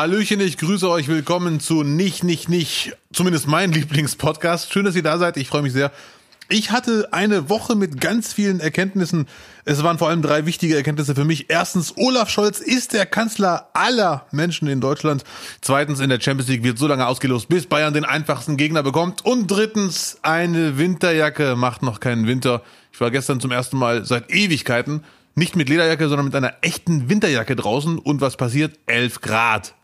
Hallöchen, ich grüße euch. Willkommen zu Nicht, Nicht, Nicht. Zumindest mein Lieblingspodcast. Schön, dass ihr da seid. Ich freue mich sehr. Ich hatte eine Woche mit ganz vielen Erkenntnissen. Es waren vor allem drei wichtige Erkenntnisse für mich. Erstens, Olaf Scholz ist der Kanzler aller Menschen in Deutschland. Zweitens, in der Champions League wird so lange ausgelost, bis Bayern den einfachsten Gegner bekommt. Und drittens, eine Winterjacke macht noch keinen Winter. Ich war gestern zum ersten Mal seit Ewigkeiten nicht mit Lederjacke, sondern mit einer echten Winterjacke draußen. Und was passiert? 11 Grad.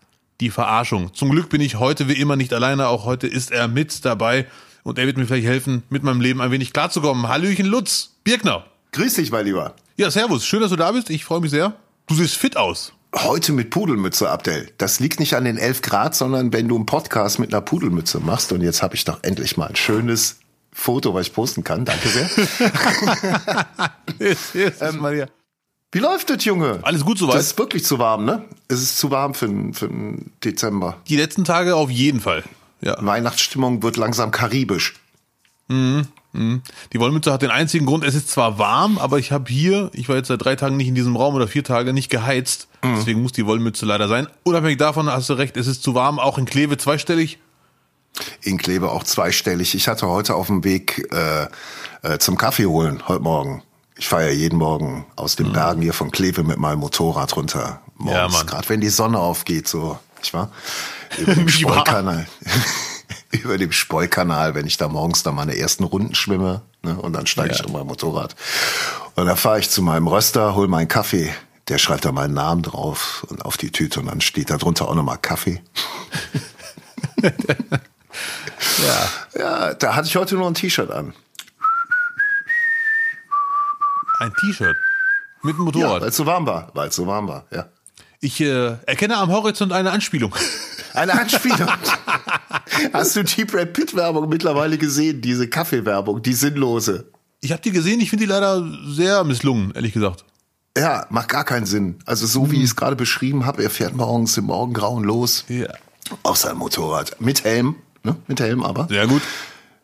Die Verarschung. Zum Glück bin ich heute wie immer nicht alleine. Auch heute ist er mit dabei. Und er wird mir vielleicht helfen, mit meinem Leben ein wenig klarzukommen. Hallöchen Lutz, Birkner. Grüß dich, mein Lieber. Ja, servus. Schön, dass du da bist. Ich freue mich sehr. Du siehst fit aus. Heute mit Pudelmütze, Abdel. Das liegt nicht an den 11 Grad, sondern wenn du einen Podcast mit einer Pudelmütze machst. Und jetzt habe ich doch endlich mal ein schönes Foto, was ich posten kann. Danke sehr. jetzt, jetzt ähm. Wie läuft das, Junge? Alles gut soweit. Das ist wirklich zu warm, ne? Es ist zu warm für, für den Dezember. Die letzten Tage auf jeden Fall. Ja. Weihnachtsstimmung wird langsam karibisch. Mhm. Mhm. Die Wollmütze hat den einzigen Grund, es ist zwar warm, aber ich habe hier, ich war jetzt seit drei Tagen nicht in diesem Raum oder vier Tage nicht geheizt. Mhm. Deswegen muss die Wollmütze leider sein. Unabhängig davon hast du recht, es ist zu warm, auch in Kleve zweistellig. In Kleve auch zweistellig. Ich hatte heute auf dem Weg äh, äh, zum Kaffee holen, heute Morgen. Ich fahre ja jeden Morgen aus den mhm. Bergen hier von Kleve mit meinem Motorrad runter. Morgens, ja, gerade wenn die Sonne aufgeht, so, ich war über dem Spollkanal. über dem Spollkanal, wenn ich da morgens da meine ersten Runden schwimme, ne, und dann steige ja. ich auf mein Motorrad. Und dann fahre ich zu meinem Röster, hol meinen Kaffee. Der schreibt da meinen Namen drauf und auf die Tüte und dann steht da drunter auch nochmal Kaffee. ja. ja, da hatte ich heute nur ein T-Shirt an. Ein T-Shirt? Mit dem Motorrad? Ja, weil es so warm war. Weil es so warm war, ja. Ich äh, erkenne am Horizont eine Anspielung. Eine Anspielung. Hast du die Brad Pitt Werbung mittlerweile gesehen? Diese Kaffeewerbung, die sinnlose. Ich habe die gesehen. Ich finde die leider sehr misslungen, ehrlich gesagt. Ja, macht gar keinen Sinn. Also so wie ich es gerade beschrieben habe, er fährt morgens im Morgengrauen los. Ja. Auf seinem Motorrad. Mit Helm. Ne? Mit Helm aber. Sehr gut.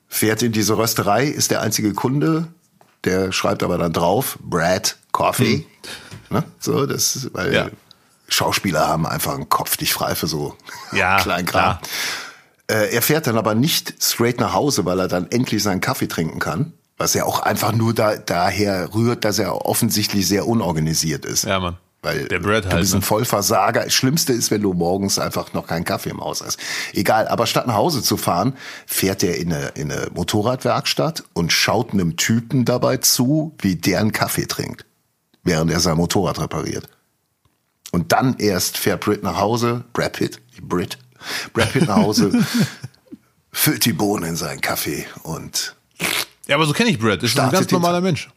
Fährt in diese Rösterei, ist der einzige Kunde. Der schreibt aber dann drauf, Brad Coffee. Hm. Ne? So, das, weil ja. Schauspieler haben einfach einen Kopf nicht frei für so ja, Kleinkram. Äh, er fährt dann aber nicht straight nach Hause, weil er dann endlich seinen Kaffee trinken kann. Was ja auch einfach nur da, daher rührt, dass er offensichtlich sehr unorganisiert ist. Ja, Mann. Weil der Brad halt, du bist ein? Vollversager. Das Schlimmste ist, wenn du morgens einfach noch keinen Kaffee im Haus hast. Egal, aber statt nach Hause zu fahren, fährt er in eine, in eine Motorradwerkstatt und schaut einem Typen dabei zu, wie der einen Kaffee trinkt, während er sein Motorrad repariert. Und dann erst fährt Brit nach Hause, Brad Pitt, Brit, Brad Pitt nach Hause, füllt die Bohnen in seinen Kaffee und ja, aber so kenne ich Brad. Ist ein ganz normaler Mensch.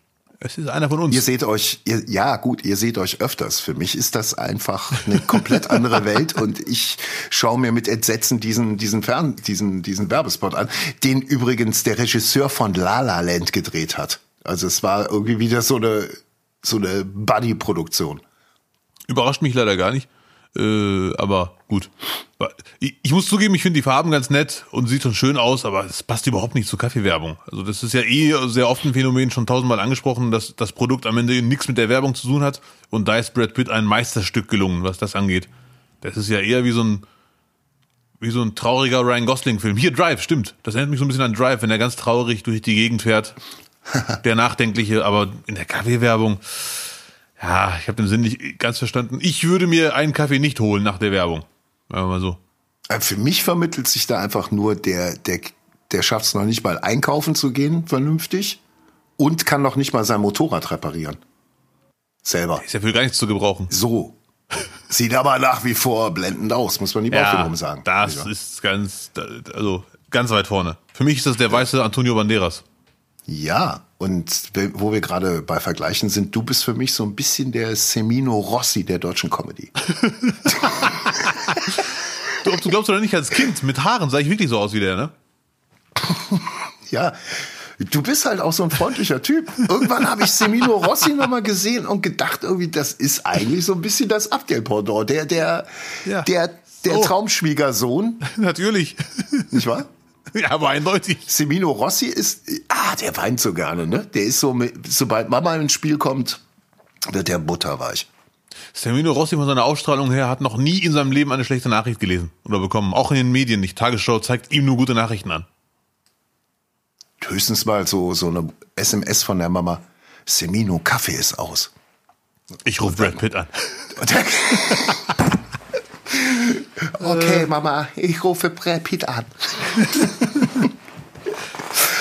Es ist einer von uns. Ihr seht euch, ihr, ja gut, ihr seht euch öfters. Für mich ist das einfach eine komplett andere Welt und ich schaue mir mit Entsetzen diesen diesen Fern diesen diesen Werbespot an, den übrigens der Regisseur von La La Land gedreht hat. Also es war irgendwie wieder so eine so eine Buddy-Produktion. Überrascht mich leider gar nicht. Äh, aber gut. Ich, ich muss zugeben, ich finde die Farben ganz nett und sieht schon schön aus, aber es passt überhaupt nicht zur Kaffeewerbung. Also das ist ja eh sehr oft ein Phänomen, schon tausendmal angesprochen, dass das Produkt am Ende nichts mit der Werbung zu tun hat. Und da ist Brad Pitt ein Meisterstück gelungen, was das angeht. Das ist ja eher wie so ein wie so ein trauriger Ryan Gosling-Film. Hier Drive, stimmt. Das erinnert mich so ein bisschen an Drive, wenn er ganz traurig durch die Gegend fährt. der nachdenkliche, aber in der Kaffeewerbung. Ja, ich habe den Sinn nicht ganz verstanden. Ich würde mir einen Kaffee nicht holen nach der Werbung. Sagen wir mal so. Äh, für mich vermittelt sich da einfach nur der, der, der schafft es noch nicht mal einkaufen zu gehen, vernünftig. Und kann noch nicht mal sein Motorrad reparieren. Selber. Ist ja für gar nichts zu gebrauchen. So. Sieht aber nach wie vor blendend aus, muss man die ja, sagen. Das ja. ist ganz, also ganz weit vorne. Für mich ist das der weiße Antonio Banderas. Ja, und wo wir gerade bei Vergleichen sind, du bist für mich so ein bisschen der Semino Rossi der deutschen Comedy. du, ob du glaubst oder nicht, als Kind mit Haaren sah ich wirklich so aus wie der, ne? ja, du bist halt auch so ein freundlicher Typ. Irgendwann habe ich Semino Rossi nochmal gesehen und gedacht, irgendwie, das ist eigentlich so ein bisschen das Abdel-Pendant, der, der, ja. der, der oh. Traumschwiegersohn. Natürlich. Nicht wahr? Ja, aber eindeutig. Semino Rossi ist, ah, der weint so gerne, ne? Der ist so, sobald Mama ins Spiel kommt, wird der butterweich. Semino Rossi von seiner Ausstrahlung her hat noch nie in seinem Leben eine schlechte Nachricht gelesen oder bekommen. Auch in den Medien nicht. Tagesschau zeigt ihm nur gute Nachrichten an. Höchstens mal so, so eine SMS von der Mama. Semino, Kaffee ist aus. Ich rufe Brad Pitt an. okay, Mama, ich rufe Brad Pitt an.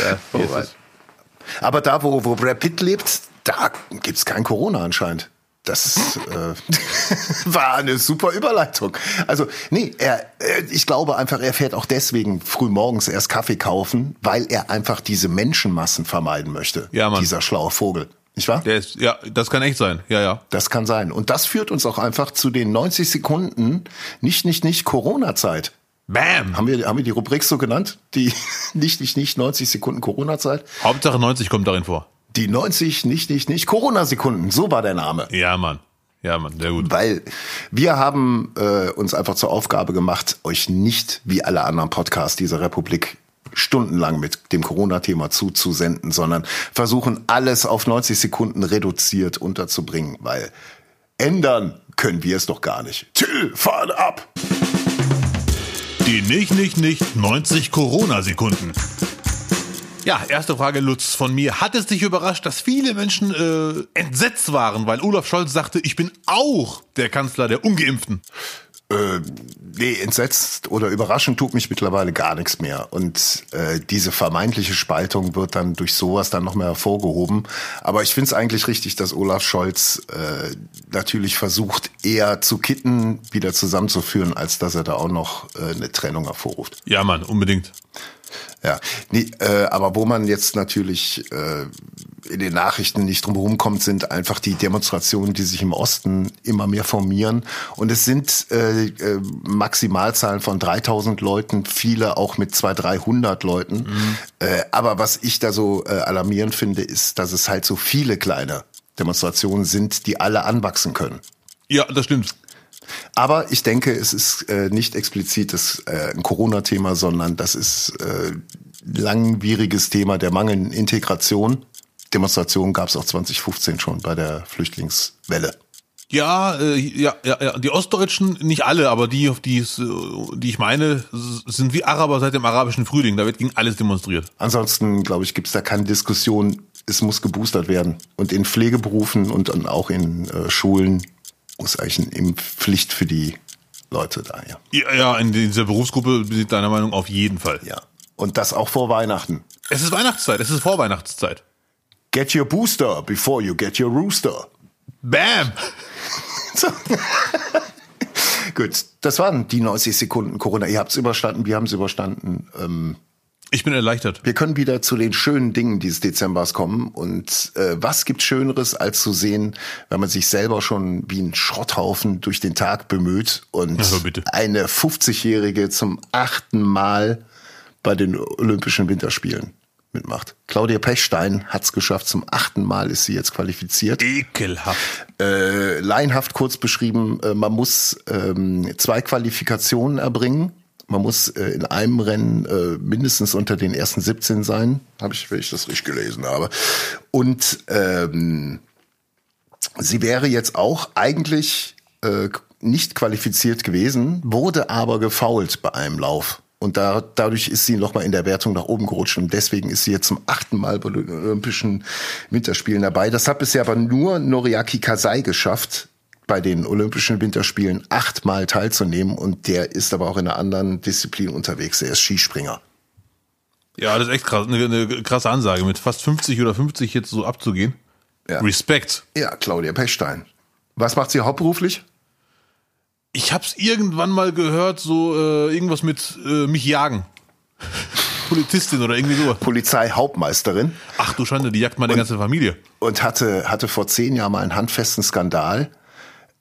ja, oh, Aber da, wo, wo Brad Pitt lebt, da gibt es kein Corona anscheinend. Das äh, war eine super Überleitung. Also, nee, er, ich glaube einfach, er fährt auch deswegen früh morgens erst Kaffee kaufen, weil er einfach diese Menschenmassen vermeiden möchte. Ja, Mann. Dieser schlaue Vogel. Nicht wahr? Der ist, ja, das kann echt sein. Ja, ja. Das kann sein. Und das führt uns auch einfach zu den 90 Sekunden nicht, nicht, nicht Corona-Zeit. Bam! Haben wir, haben wir die Rubrik so genannt? Die nicht, nicht, nicht 90 Sekunden Corona-Zeit? Hauptsache 90 kommt darin vor. Die 90, nicht, nicht, nicht, Corona-Sekunden, so war der Name. Ja, Mann. Ja, Mann, sehr gut. Weil wir haben äh, uns einfach zur Aufgabe gemacht, euch nicht wie alle anderen Podcasts dieser Republik stundenlang mit dem Corona-Thema zuzusenden, sondern versuchen alles auf 90 Sekunden reduziert unterzubringen, weil ändern können wir es doch gar nicht. Till, fahr ab! Die nicht, nicht, nicht 90 Corona-Sekunden. Ja, erste Frage, Lutz, von mir. Hat es dich überrascht, dass viele Menschen äh, entsetzt waren, weil Olaf Scholz sagte, ich bin auch der Kanzler der Ungeimpften? Äh, nee, entsetzt oder überraschend tut mich mittlerweile gar nichts mehr. Und äh, diese vermeintliche Spaltung wird dann durch sowas dann noch mehr hervorgehoben. Aber ich finde es eigentlich richtig, dass Olaf Scholz äh, natürlich versucht, eher zu kitten, wieder zusammenzuführen, als dass er da auch noch äh, eine Trennung hervorruft. Ja, Mann, unbedingt. Ja, nee, äh, aber wo man jetzt natürlich äh, in den Nachrichten nicht drum kommt, sind einfach die Demonstrationen, die sich im Osten immer mehr formieren. Und es sind äh, äh, Maximalzahlen von 3000 Leuten, viele auch mit 200, 300 Leuten. Mhm. Äh, aber was ich da so äh, alarmierend finde, ist, dass es halt so viele kleine Demonstrationen sind, die alle anwachsen können. Ja, das stimmt. Aber ich denke, es ist äh, nicht explizit das, äh, ein Corona-Thema, sondern das ist äh, langwieriges Thema der mangelnden Integration. Demonstrationen gab es auch 2015 schon bei der Flüchtlingswelle. Ja, äh, ja, ja, ja, die Ostdeutschen, nicht alle, aber die, auf die, die ich meine, sind wie Araber seit dem arabischen Frühling. Da wird gegen alles demonstriert. Ansonsten, glaube ich, gibt es da keine Diskussion. Es muss geboostert werden. Und in Pflegeberufen und auch in äh, Schulen muss eigentlich eine Impfpflicht für die Leute da, ja. Ja, ja in dieser Berufsgruppe sind deiner Meinung auf jeden Fall. Ja. Und das auch vor Weihnachten. Es ist Weihnachtszeit, es ist Vorweihnachtszeit. Get your booster before you get your rooster. Bam! so. Gut, das waren die 90 Sekunden Corona. Ihr habt es überstanden, wir haben es überstanden. Ähm, ich bin erleichtert. Wir können wieder zu den schönen Dingen dieses Dezembers kommen. Und äh, was gibt Schöneres, als zu sehen, wenn man sich selber schon wie ein Schrotthaufen durch den Tag bemüht und also eine 50-Jährige zum achten Mal bei den Olympischen Winterspielen mitmacht. Claudia Pechstein hat es geschafft. Zum achten Mal ist sie jetzt qualifiziert. Ekelhaft. Äh, laienhaft kurz beschrieben, äh, man muss ähm, zwei Qualifikationen erbringen man muss äh, in einem Rennen äh, mindestens unter den ersten 17 sein, habe ich, wenn ich das richtig gelesen habe. Und ähm, sie wäre jetzt auch eigentlich äh, nicht qualifiziert gewesen, wurde aber gefault bei einem Lauf. Und da, dadurch ist sie nochmal in der Wertung nach oben gerutscht. Und deswegen ist sie jetzt zum achten Mal bei den Olympischen Winterspielen dabei. Das hat bisher aber nur Noriaki Kasai geschafft bei den Olympischen Winterspielen achtmal teilzunehmen und der ist aber auch in einer anderen Disziplin unterwegs. Er ist Skispringer. Ja, das ist echt krass, eine, eine krasse Ansage, mit fast 50 oder 50 jetzt so abzugehen. Ja. Respekt. Ja, Claudia Pechstein. Was macht sie hauptberuflich? Ich hab's irgendwann mal gehört, so äh, irgendwas mit äh, mich jagen. Politistin oder irgendwie so. Polizeihauptmeisterin. Ach du Schande, die jagt meine und, ganze Familie. Und hatte, hatte vor zehn Jahren mal einen handfesten Skandal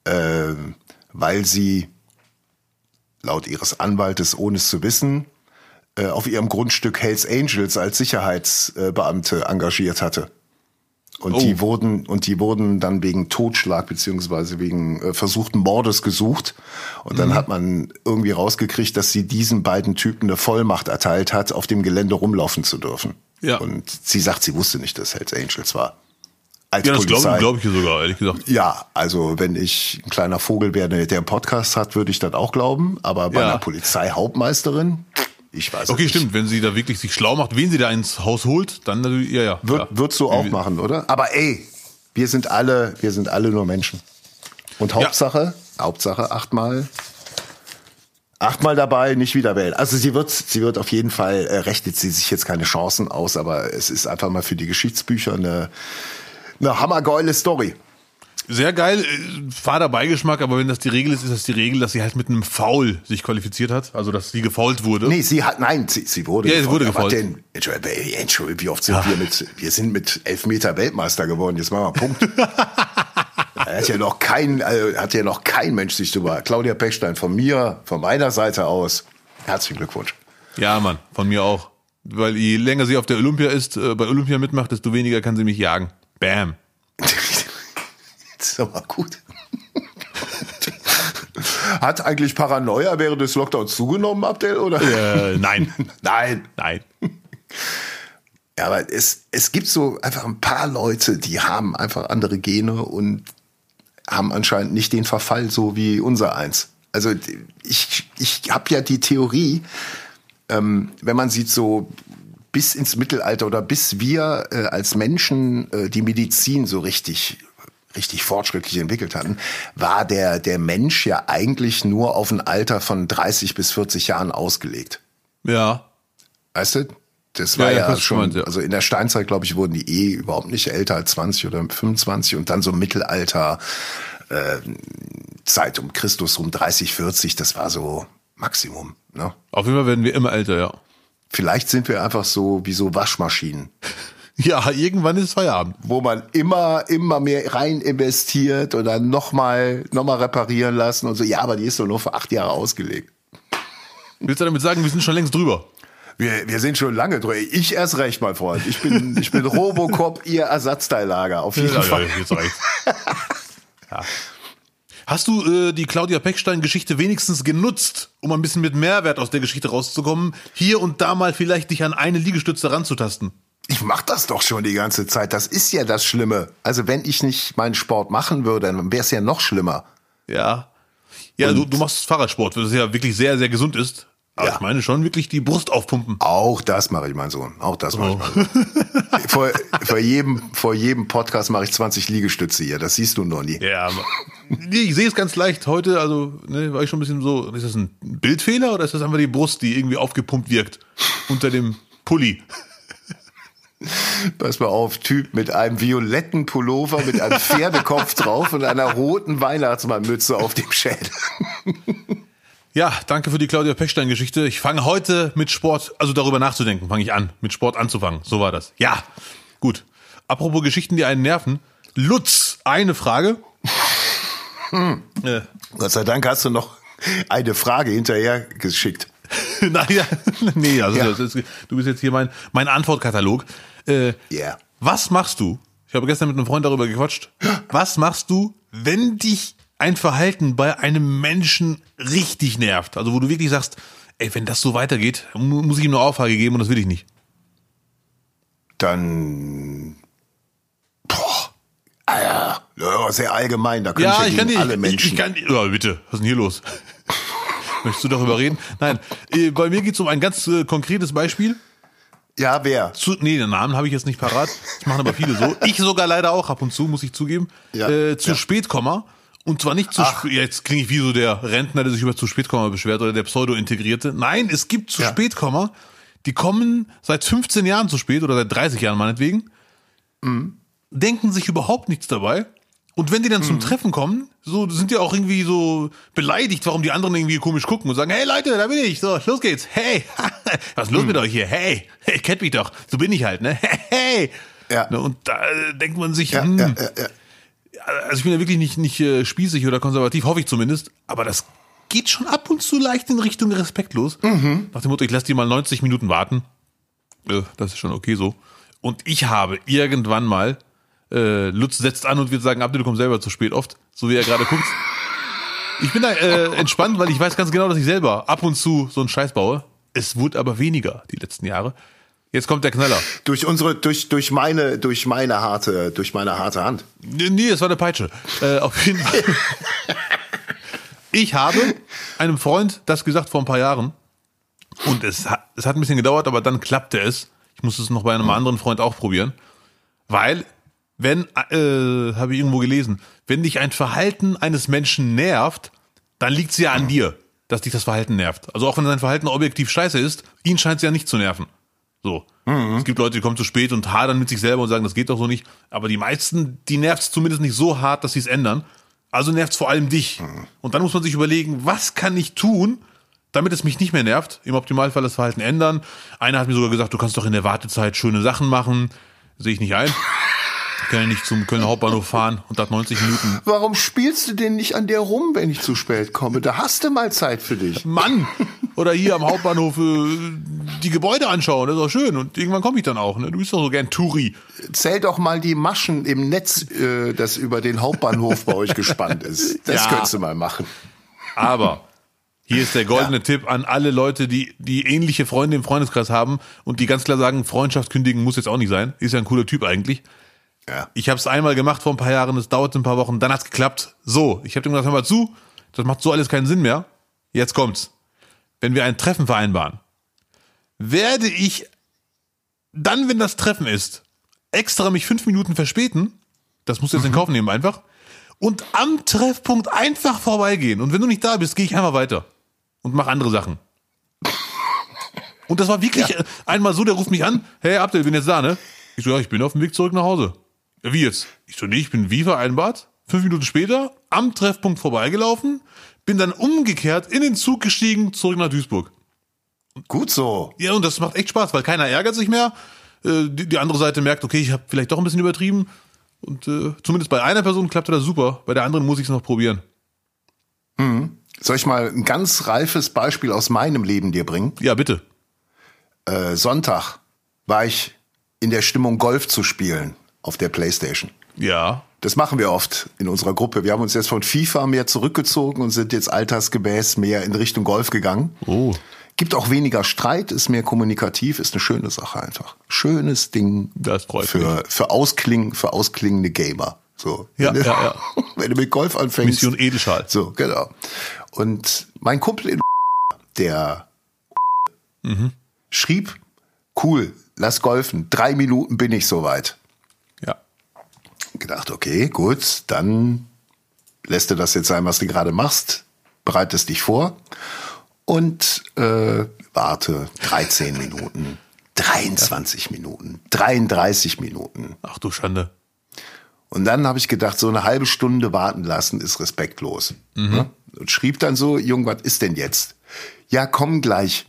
äh, weil sie laut ihres Anwaltes, ohne es zu wissen, äh, auf ihrem Grundstück Hells Angels als Sicherheitsbeamte engagiert hatte. Und oh. die wurden und die wurden dann wegen Totschlag beziehungsweise wegen äh, versuchten Mordes gesucht. Und dann mhm. hat man irgendwie rausgekriegt, dass sie diesen beiden Typen eine Vollmacht erteilt hat, auf dem Gelände rumlaufen zu dürfen. Ja. Und sie sagt, sie wusste nicht, dass Hells Angels war. als ja, das glaube glaub ich sogar, ehrlich gesagt. Ja, also wenn ich ein kleiner Vogel wäre, der einen Podcast hat, würde ich das auch glauben. Aber bei Ja. einer Polizeihauptmeisterin, ich weiß Okay, nicht. stimmt. Wenn sie da wirklich sich schlau macht, wen sie da ins Haus holt, dann natürlich, ja, ja. Wird, ja. Würdest du auch machen, oder? Aber ey, wir sind alle, wir sind alle nur Menschen. Und Hauptsache, Hauptsache achtmal, achtmal dabei, nicht wieder wählen. Also sie wird, sie wird auf jeden Fall, äh, rechnet sie sich jetzt keine Chancen aus, aber es ist einfach mal für die Geschichtsbücher eine, eine hammergeile Story. Sehr geil, äh, fader Beigeschmack, aber wenn das die Regel ist, ist das die Regel, dass sie halt mit einem Foul sich qualifiziert hat, also dass sie gefault wurde. Nee, sie hat, nein, sie, sie wurde Ja, sie wurde gefault. Denn, Entschuldigung, Entschuldigung, wie oft sind wir mit, wir sind mit Elfmeter Weltmeister geworden, jetzt machen wir Punkt. Hat ja noch kein, also, hat ja noch kein Mensch sich drüber. Claudia Pechstein von mir, von meiner Seite aus, herzlichen Glückwunsch. Ja, Mann, von mir auch. Weil je länger sie auf der Olympia ist, äh, bei Olympia mitmacht, desto weniger kann sie mich jagen. Bam. Ist aber gut. Hat eigentlich Paranoia während des Lockdowns zugenommen, Abdel, oder? Äh, nein. Nein. Nein. Ja, aber es, es gibt so einfach ein paar Leute, die haben einfach andere Gene und haben anscheinend nicht den Verfall so wie unser eins. Also ich, ich habe ja die Theorie, ähm, wenn man sieht so bis ins Mittelalter oder bis wir äh, als Menschen äh, die Medizin so richtig richtig fortschrittlich entwickelt hatten, war der der Mensch ja eigentlich nur auf ein Alter von 30 bis 40 Jahren ausgelegt. Ja. Weißt du? Das war Ja, ja, ja, schon, meint, ja. also in der Steinzeit, glaube ich, wurden die eh überhaupt nicht älter als 20 oder 25 und dann so Mittelalter, äh, Zeit um Christus rum 30, 40, das war so Maximum. Ne? Auf jeden Fall werden wir immer älter, ja. Vielleicht sind wir einfach so wie so Waschmaschinen, Ja, irgendwann ist Feierabend. wo man immer, immer mehr rein investiert und dann nochmal noch mal reparieren lassen und so. Ja, aber die ist doch nur für acht Jahre ausgelegt. Willst du damit sagen, wir sind schon längst drüber? Wir, wir sind schon lange drüber. Ich erst recht, mein Freund. Ich bin, ich bin Robocop, ihr Ersatzteillager. Auf jeden Ja, Fall. ja, jetzt reicht's. ja. Hast du äh, die Claudia Peckstein-Geschichte wenigstens genutzt, um ein bisschen mit Mehrwert aus der Geschichte rauszukommen, hier und da mal vielleicht dich an eine Liegestütze ranzutasten? Ich mach das doch schon die ganze Zeit. Das ist ja das Schlimme. Also wenn ich nicht meinen Sport machen würde, dann wäre es ja noch schlimmer. Ja. Ja, du, du machst Fahrradsport, was ja wirklich sehr, sehr gesund ist. Aber Ja. ich meine schon wirklich die Brust aufpumpen. Auch das mache ich, mein Sohn. Auch das mache Oh. ich, mein Sohn. vor, vor, jedem, vor jedem Podcast mache ich 20 Liegestütze hier. Das siehst du noch nie. Ja, nee, ich sehe es ganz leicht. Heute, also, ne, war ich schon ein bisschen so, ist das ein Bildfehler oder ist das einfach die Brust, die irgendwie aufgepumpt wirkt unter dem Pulli? Pass mal auf, Typ mit einem violetten Pullover, mit einem Pferdekopf drauf und einer roten Weihnachtsmannmütze auf dem Schädel. Ja, danke für die Claudia Pechstein-Geschichte. Ich fange heute mit Sport, also darüber nachzudenken, fange ich an, mit Sport anzufangen. So war das. Ja, gut. Apropos Geschichten, die einen nerven. Lutz, eine Frage. Äh, Gott sei Dank hast du noch eine Frage hinterher geschickt. naja, nee, also Ja. ist, du bist jetzt hier mein, mein Antwortkatalog. Äh, Yeah. Was machst du? Ich habe gestern mit einem Freund darüber gequatscht. Was machst du, wenn dich ein Verhalten bei einem Menschen richtig nervt? Also wo du wirklich sagst, ey, wenn das so weitergeht, mu- muss ich ihm eine Auflage geben und das will ich nicht. Dann. Boah. Alter, ja, sehr allgemein, da können Ja, ja ich kann gegen dir, alle ich, Menschen. ich kann, ja, bitte, was ist denn hier los? Möchtest du darüber reden? Nein, äh, bei mir geht es um ein ganz äh, konkretes Beispiel. Ja, wer? Zu, nee, den Namen habe ich jetzt nicht parat. Das machen aber viele so. Ich sogar leider auch ab und zu, muss ich zugeben. Ja, Äh, zu ja. spät komme. Und zwar nicht zu spät. Jetzt klinge ich wie so der Rentner, der sich über zu spät kommen beschwert oder der Pseudo-Integrierte. Nein, es gibt zu Ja. spät kommen. Die kommen seit 15 Jahren zu spät oder seit 30 Jahren meinetwegen. Mhm. Denken sich überhaupt nichts dabei. Und wenn die dann Mhm. zum Treffen kommen, so sind die auch irgendwie so beleidigt, warum die anderen irgendwie komisch gucken und sagen, hey Leute, da bin ich, so, los geht's, hey, was ist los Mhm. mit euch hier, hey, hey, kennt mich doch, so bin ich halt, ne, hey, Ja. Ne, Und da äh, denkt man sich, Ja, hm, ja. also ich bin ja wirklich nicht, nicht äh, spießig oder konservativ, hoffe ich zumindest, aber das geht schon ab und zu leicht in Richtung respektlos. Mhm. Nach dem Motto, ich lasse die mal 90 Minuten warten. Äh, das ist schon okay so. Und ich habe irgendwann mal, äh, Lutz setzt an und wird sagen, Abdel, du kommst selber zu spät oft, so wie er gerade guckt. Ich bin da äh, entspannt, weil ich weiß ganz genau, dass ich selber ab und zu so einen Scheiß baue. Es wurde aber weniger die letzten Jahre. Jetzt kommt der Knaller. Durch unsere, durch, durch meine, durch meine harte, durch meine harte Hand. Nee, es war eine Peitsche. Äh, auf jeden Fall. ich habe einem Freund das gesagt vor ein paar Jahren. Und es hat, es hat ein bisschen gedauert, aber dann klappte es. Ich musste es noch bei einem anderen Freund auch probieren. Weil, wenn, äh, habe ich irgendwo gelesen, wenn dich ein Verhalten eines Menschen nervt, dann liegt es ja an dir, dass dich das Verhalten nervt. Also auch wenn sein Verhalten objektiv scheiße ist, ihn scheint es ja nicht zu nerven. So. Mhm. Es gibt Leute, die kommen zu spät und hadern mit sich selber und sagen, das geht doch so nicht. Aber die meisten, die nervt es zumindest nicht so hart, dass sie es ändern. Also nervt es vor allem dich. Mhm. Und dann muss man sich überlegen, was kann ich tun, damit es mich nicht mehr nervt? Im Optimalfall das Verhalten ändern. Einer hat mir sogar gesagt, du kannst doch in der Wartezeit schöne Sachen machen. Sehe ich nicht ein kann ja nicht zum Kölner Hauptbahnhof fahren und das 90 Minuten. Warum spielst du denn nicht an der rum, wenn ich zu spät komme? Da hast du mal Zeit für dich. Mann! Oder hier am Hauptbahnhof äh, die Gebäude anschauen, das ist doch schön. Und irgendwann komme ich dann auch. Ne? Du bist doch so gern Touri. Zähl doch mal die Maschen im Netz, äh, das über den Hauptbahnhof bei euch gespannt ist. Das ja. könntest du mal machen. Aber hier ist der goldene ja. Tipp an alle Leute, die, die ähnliche Freunde im Freundeskreis haben und die ganz klar sagen, Freundschaft kündigen muss jetzt auch nicht sein. Ist ja ein cooler Typ eigentlich. Ja. Ich habe es einmal gemacht vor ein paar Jahren, es dauerte ein paar Wochen, dann hat's geklappt. So, ich habe dem gesagt, hör mal zu, das macht so alles keinen Sinn mehr. Jetzt kommt's. Wenn wir ein Treffen vereinbaren, werde ich dann, wenn das Treffen ist, extra mich fünf Minuten verspäten. Das musst du jetzt mhm. in Kauf nehmen einfach. Und am Treffpunkt einfach vorbeigehen. Und wenn du nicht da bist, gehe ich einfach weiter und mach andere Sachen. Und das war wirklich ja. einmal so, der ruft mich an, hey Abdel, bin jetzt da, ne? Ich so, ja, ich bin auf dem Weg zurück nach Hause. Wie jetzt? Ich so, nee, ich bin wie vereinbart. Fünf Minuten später am Treffpunkt vorbeigelaufen, bin dann umgekehrt in den Zug gestiegen, zurück nach Duisburg. Gut so. Ja, und das macht echt Spaß, weil keiner ärgert sich mehr. Äh, die, andere Seite merkt, okay, ich habe vielleicht doch ein bisschen übertrieben. Und äh, zumindest bei einer Person klappte das super, bei der anderen muss ich es noch probieren. Mhm. Soll ich mal ein ganz reifes Beispiel aus meinem Leben dir bringen? Ja, bitte. Äh, Sonntag war ich in der Stimmung, Golf zu spielen auf der Playstation. Ja. Das machen wir oft in unserer Gruppe. Wir haben uns jetzt von FIFA mehr zurückgezogen und sind jetzt altersgemäß mehr in Richtung Golf gegangen. Oh. Gibt auch weniger Streit, ist mehr kommunikativ, ist eine schöne Sache einfach. Schönes Ding das freut für, mich. für, Ausklingen, für ausklingende Gamer. So. Ja, wenn, du, ja, ja. wenn du mit Golf anfängst. Mission Edelschall. So, genau. Und mein Kumpel in der mhm. schrieb, cool, lass golfen. Drei Minuten bin ich soweit gedacht, okay, gut, dann lässt du das jetzt sein, was du gerade machst, bereitest dich vor und äh, warte 13 Minuten, 23 Minuten, 33 Minuten. Ach du Schande. Und dann habe ich gedacht, so eine halbe Stunde warten lassen ist respektlos. Mhm. Ne? Und schrieb dann so, Jung, was ist denn jetzt? Ja, komm gleich.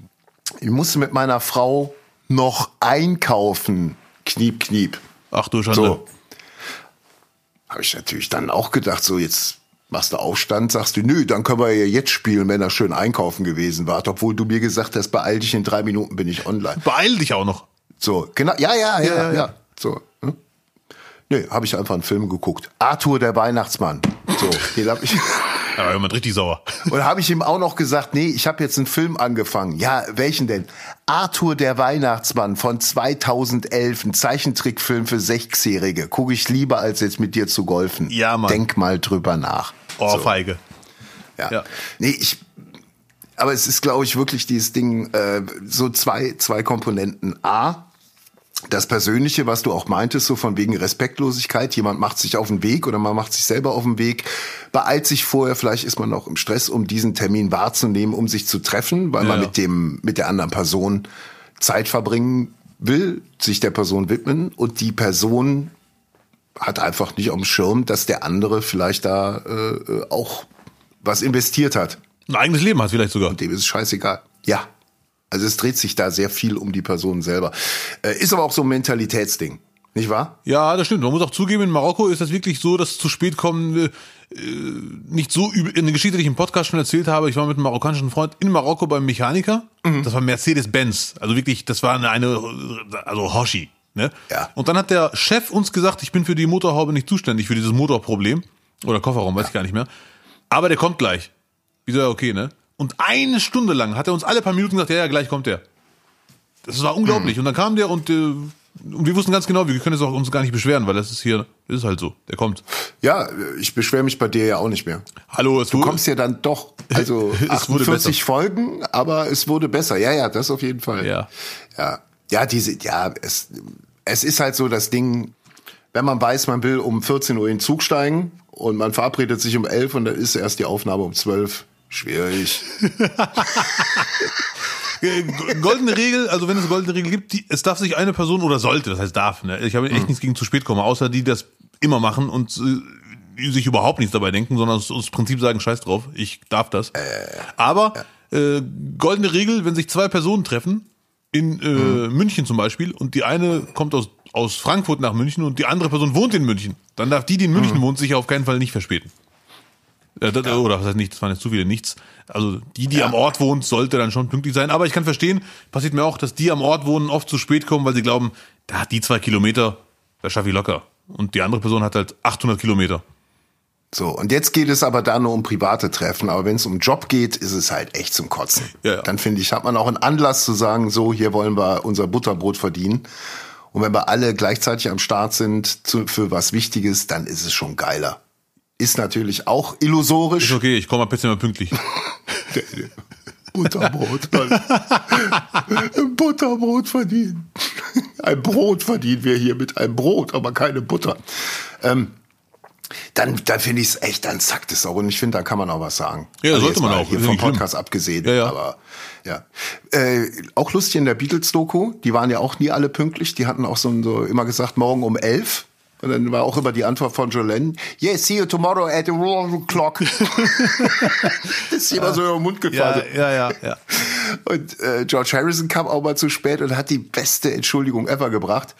Ich musste mit meiner Frau noch einkaufen. Kniep, kniep. Ach du Schande. So habe ich natürlich dann auch gedacht, so jetzt machst du Aufstand, sagst du, nö, dann können wir ja jetzt spielen, wenn er schön einkaufen gewesen war, obwohl du mir gesagt hast, beeil dich, in drei Minuten bin ich online. Beeil dich auch noch. So, genau, ja, ja, ja, ja, ja. so. Hm? Nee, habe ich einfach einen Film geguckt. Arthur der Weihnachtsmann. So, den hab ich. Da war jemand richtig sauer. Und habe ich ihm auch noch gesagt, nee, ich habe jetzt einen Film angefangen. Ja, welchen denn? Arthur der Weihnachtsmann von 2011, ein Zeichentrickfilm für Sechsjährige. Gucke ich lieber, als jetzt mit dir zu golfen. Ja, Mann. Denk mal drüber nach. Ohrfeige. So. Ja. ja. Nee, ich, aber es ist, glaube ich, wirklich dieses Ding, äh, so zwei, zwei Komponenten. A, das Persönliche, was du auch meintest, so von wegen Respektlosigkeit, jemand macht sich auf den Weg oder man macht sich selber auf den Weg, beeilt sich vorher, vielleicht ist man noch im Stress, um diesen Termin wahrzunehmen, um sich zu treffen, weil ja. man mit dem, mit der anderen Person Zeit verbringen will, sich der Person widmen und die Person hat einfach nicht auf dem Schirm, dass der andere vielleicht da äh, auch was investiert hat. Ein eigenes Leben hat vielleicht sogar. Und dem ist es scheißegal. Ja, also es dreht sich da sehr viel um die Person selber. Äh, ist aber auch so ein Mentalitätsding. Nicht wahr? Ja, das stimmt. Man muss auch zugeben, in Marokko ist das wirklich so, dass zu spät kommen äh, nicht so in eine Geschichte, die ich im Podcast schon erzählt habe. Ich war mit einem marokkanischen Freund in Marokko beim Mechaniker. Mhm. Das war Mercedes-Benz. Also wirklich, das war eine, eine also Hoshi. Ne? Ja. Und dann hat der Chef uns gesagt, ich bin für die Motorhaube nicht zuständig, für dieses Motorproblem. Oder Kofferraum, weiß ja. ich gar nicht mehr. Aber der kommt gleich. Wieso, okay, ne? Und eine Stunde lang hat er uns alle paar Minuten gesagt, ja, ja, gleich kommt er. Das war unglaublich. Mhm. Und dann kam der und, äh, und wir wussten ganz genau, wir können es auch uns gar nicht beschweren, weil das ist hier, das ist halt so. Der kommt. Ja, ich beschwere mich bei dir ja auch nicht mehr. Hallo, es du wurde, kommst ja dann doch, also es 48 Folgen, aber es wurde besser. Ja, ja, das auf jeden Fall. Ja. Ja, ja, diese, ja, es, es ist halt so das Ding, wenn man weiß, man will um 14 Uhr in den Zug steigen und man verabredet sich um 11 und dann ist erst die Aufnahme um 12. Schwierig. goldene Regel, also wenn es eine goldene Regel gibt, die, es darf sich eine Person oder sollte, das heißt darf, ne? Ich habe echt hm. nichts gegen zu spät kommen, außer die das immer machen und äh, sich überhaupt nichts dabei denken, sondern das Prinzip sagen, scheiß drauf, ich darf das. Äh, Aber äh, goldene Regel, wenn sich zwei Personen treffen, in äh, hm. München zum Beispiel, und die eine kommt aus, aus Frankfurt nach München und die andere Person wohnt in München, dann darf die, die in München hm. wohnt, sich auf keinen Fall nicht verspäten. Äh, das, ja. Oder was heißt nichts, das waren jetzt zu viele nichts. Also die, die ja. am Ort wohnt, sollte dann schon pünktlich sein. Aber ich kann verstehen, passiert mir auch, dass die am Ort wohnen oft zu spät kommen, weil sie glauben, da die zwei Kilometer, das schaffe ich locker. Und die andere Person hat halt 800 Kilometer. So, und jetzt geht es aber da nur um private Treffen. Aber wenn es um Job geht, ist es halt echt zum Kotzen. Ja, ja. Dann finde ich, hat man auch einen Anlass zu sagen, so, hier wollen wir unser Butterbrot verdienen. Und wenn wir alle gleichzeitig am Start sind zu, für was Wichtiges, dann ist es schon geiler ist natürlich auch illusorisch. Ist okay, ich komme ein bisschen mal pünktlich. Butterbrot. Butterbrot verdienen. Ein Brot verdienen wir hier mit einem Brot, aber keine Butter. Ähm, dann, dann finde ich es echt, dann zackt es auch. Und ich finde, da kann man auch was sagen. Ja, also sollte man auch. Hier vom Podcast schlimm. abgesehen. Ja, ja. Aber ja. Äh, auch lustig in der Beatles-Doku, die waren ja auch nie alle pünktlich. Die hatten auch so, so immer gesagt, morgen um elf. Und dann war auch immer die Antwort von Jolene, yes, see you tomorrow at the clock. das ist immer so über den Mund gefallen. Ja, ja, ja. ja. Und äh, George Harrison kam auch mal zu spät und hat die beste Entschuldigung ever gebracht.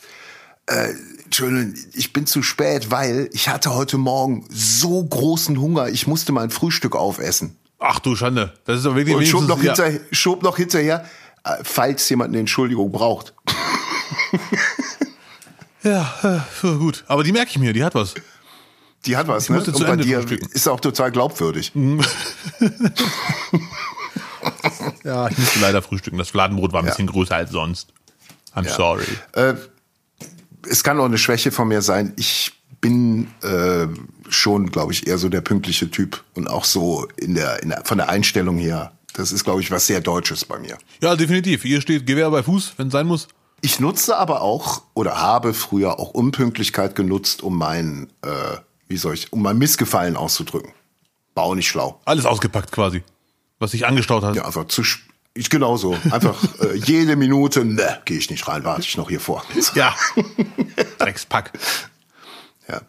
Äh, Entschuldigung, ich bin zu spät, weil ich hatte heute Morgen so großen Hunger, ich musste mein Frühstück aufessen. Ach du Schande, das ist doch wirklich Und schob noch, ja. hinter, schob noch hinterher, äh, falls jemand eine Entschuldigung braucht. Ja, äh, gut. Aber die merke ich mir, die hat was. Die hat was, ich ne? Und bei dir ist auch total glaubwürdig. ja, ich musste leider frühstücken. Das Fladenbrot war ein ja. bisschen größer als sonst. I'm ja. sorry. Äh, es kann auch eine Schwäche von mir sein. Ich bin äh, schon, glaube ich, eher so der pünktliche Typ und auch so in der, in der von der Einstellung her. Das ist, glaube ich, was sehr Deutsches bei mir. Ja, definitiv. Hier steht Gewehr bei Fuß, wenn es sein muss. Ich nutze aber auch oder habe früher auch Unpünktlichkeit genutzt, um mein, äh, wie soll ich, um mein Missgefallen auszudrücken. War auch nicht schlau. Alles ausgepackt quasi, was sich angestaut hat. Ja, einfach zu, ich genauso. Einfach äh, jede Minute, ne, gehe ich nicht rein, warte ich noch hier vor. Ja. Dreckspack. Ja.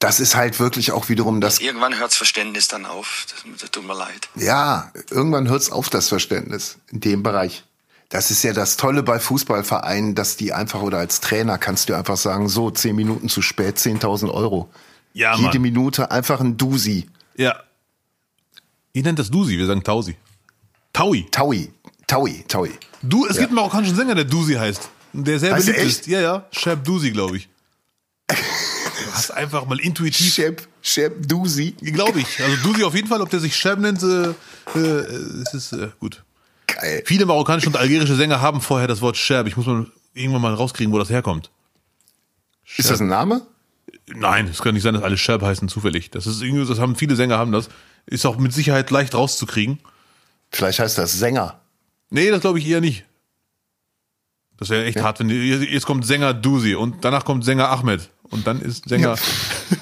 Das ist halt wirklich auch wiederum das. Irgendwann hört's Verständnis dann auf. Das, das tut mir leid. Ja, irgendwann hört's auf, das Verständnis in dem Bereich. Das ist ja das Tolle bei Fußballvereinen, dass die einfach oder als Trainer kannst du einfach sagen, so zehn Minuten zu spät, 10.000 Euro. Ja, Jede Mann. Minute einfach ein Dusi. Ja. Ihr nennt das Dusi, wir sagen Tausi. Taui. Taui. Taui. Taui. Du, es ja. gibt einen marokkanischen Sänger, der Dusi heißt. Der sehr beliebt ist. Ja, ja. Shab Dusi, glaube ich. Du hast einfach mal intuitiv. Shab, Shab Dusi. Glaube ich. Also Dusi auf jeden Fall, ob der sich Shab nennt, äh, äh, es ist äh, gut. Geil. Viele marokkanische und algerische Sänger haben vorher das Wort Sherb. Ich muss mal irgendwann mal rauskriegen, wo das herkommt. Sherb. Ist das ein Name? Nein, es kann nicht sein, dass alle Sherb heißen zufällig. Das ist irgendwie, das haben viele Sänger haben das. Ist auch mit Sicherheit leicht rauszukriegen. Vielleicht heißt das Sänger. Nee, das glaube ich eher nicht. Das wäre echt ja. hart, wenn jetzt kommt Sänger Dusi und danach kommt Sänger Ahmed und dann ist Sänger. Ja.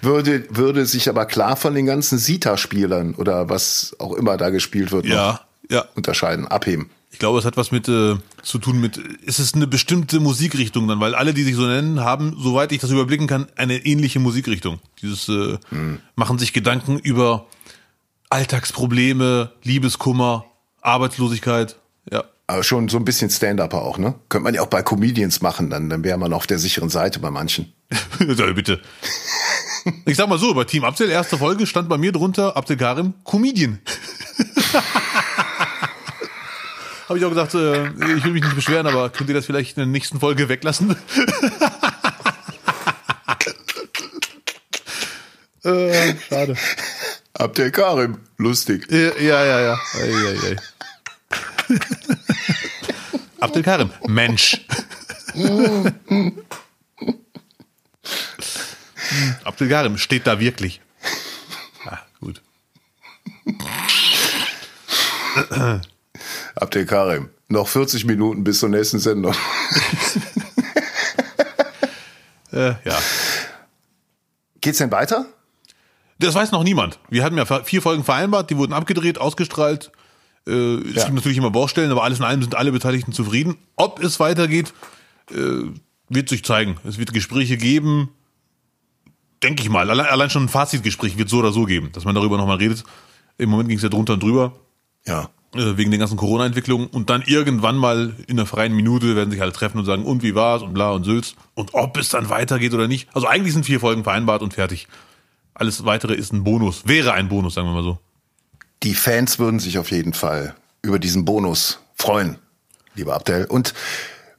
würde, würde sich aber klar von den ganzen Sita-Spielern oder was auch immer da gespielt wird. Ja, ja. unterscheiden, abheben. Ich glaube, es hat was mit äh, zu tun mit, ist es eine bestimmte Musikrichtung dann, weil alle, die sich so nennen, haben, soweit ich das überblicken kann, eine ähnliche Musikrichtung. Dieses äh, hm. machen sich Gedanken über Alltagsprobleme, Liebeskummer, Arbeitslosigkeit. Ja. Aber schon so ein bisschen Stand-Upper auch, ne? Könnte man ja auch bei Comedians machen, dann, dann wäre man auf der sicheren Seite bei manchen. bitte. Ich sag mal so, bei Team Abdel, erste Folge, stand bei mir drunter Abdel Karim, Comedian. Habe ich auch gesagt, äh, ich will mich nicht beschweren, aber könnt ihr das vielleicht in der nächsten Folge weglassen? äh, schade. Abdel Karim, lustig. Ja, ja, ja. ja. Ei, ei, ei. Abdelkarim, Mensch. Abdelkarim steht da wirklich. Ah, gut. Abdelkarim, noch 40 Minuten bis zur nächsten Sendung. äh, ja. Geht's denn weiter? Das weiß noch niemand. Wir hatten ja vier Folgen vereinbart, die wurden abgedreht, ausgestrahlt. Äh, es ja. gibt natürlich immer Baustellen, aber alles in allem sind alle Beteiligten zufrieden. Ob es weitergeht, äh, wird sich zeigen. Es wird Gespräche geben, denke ich mal. Allein, allein schon ein Fazitgespräch wird so oder so geben, dass man darüber nochmal redet. Im Moment ging es ja drunter und drüber. Ja. Äh, wegen den ganzen Corona-Entwicklungen. Und dann irgendwann mal in einer freien Minute werden sich alle treffen und sagen, und wie war's und bla und Sülz. Und ob es dann weitergeht oder nicht. Also eigentlich sind vier Folgen vereinbart und fertig. Alles weitere ist ein Bonus. Wäre ein Bonus, sagen wir mal so. Die Fans würden sich auf jeden Fall über diesen Bonus freuen, lieber Abdel. Und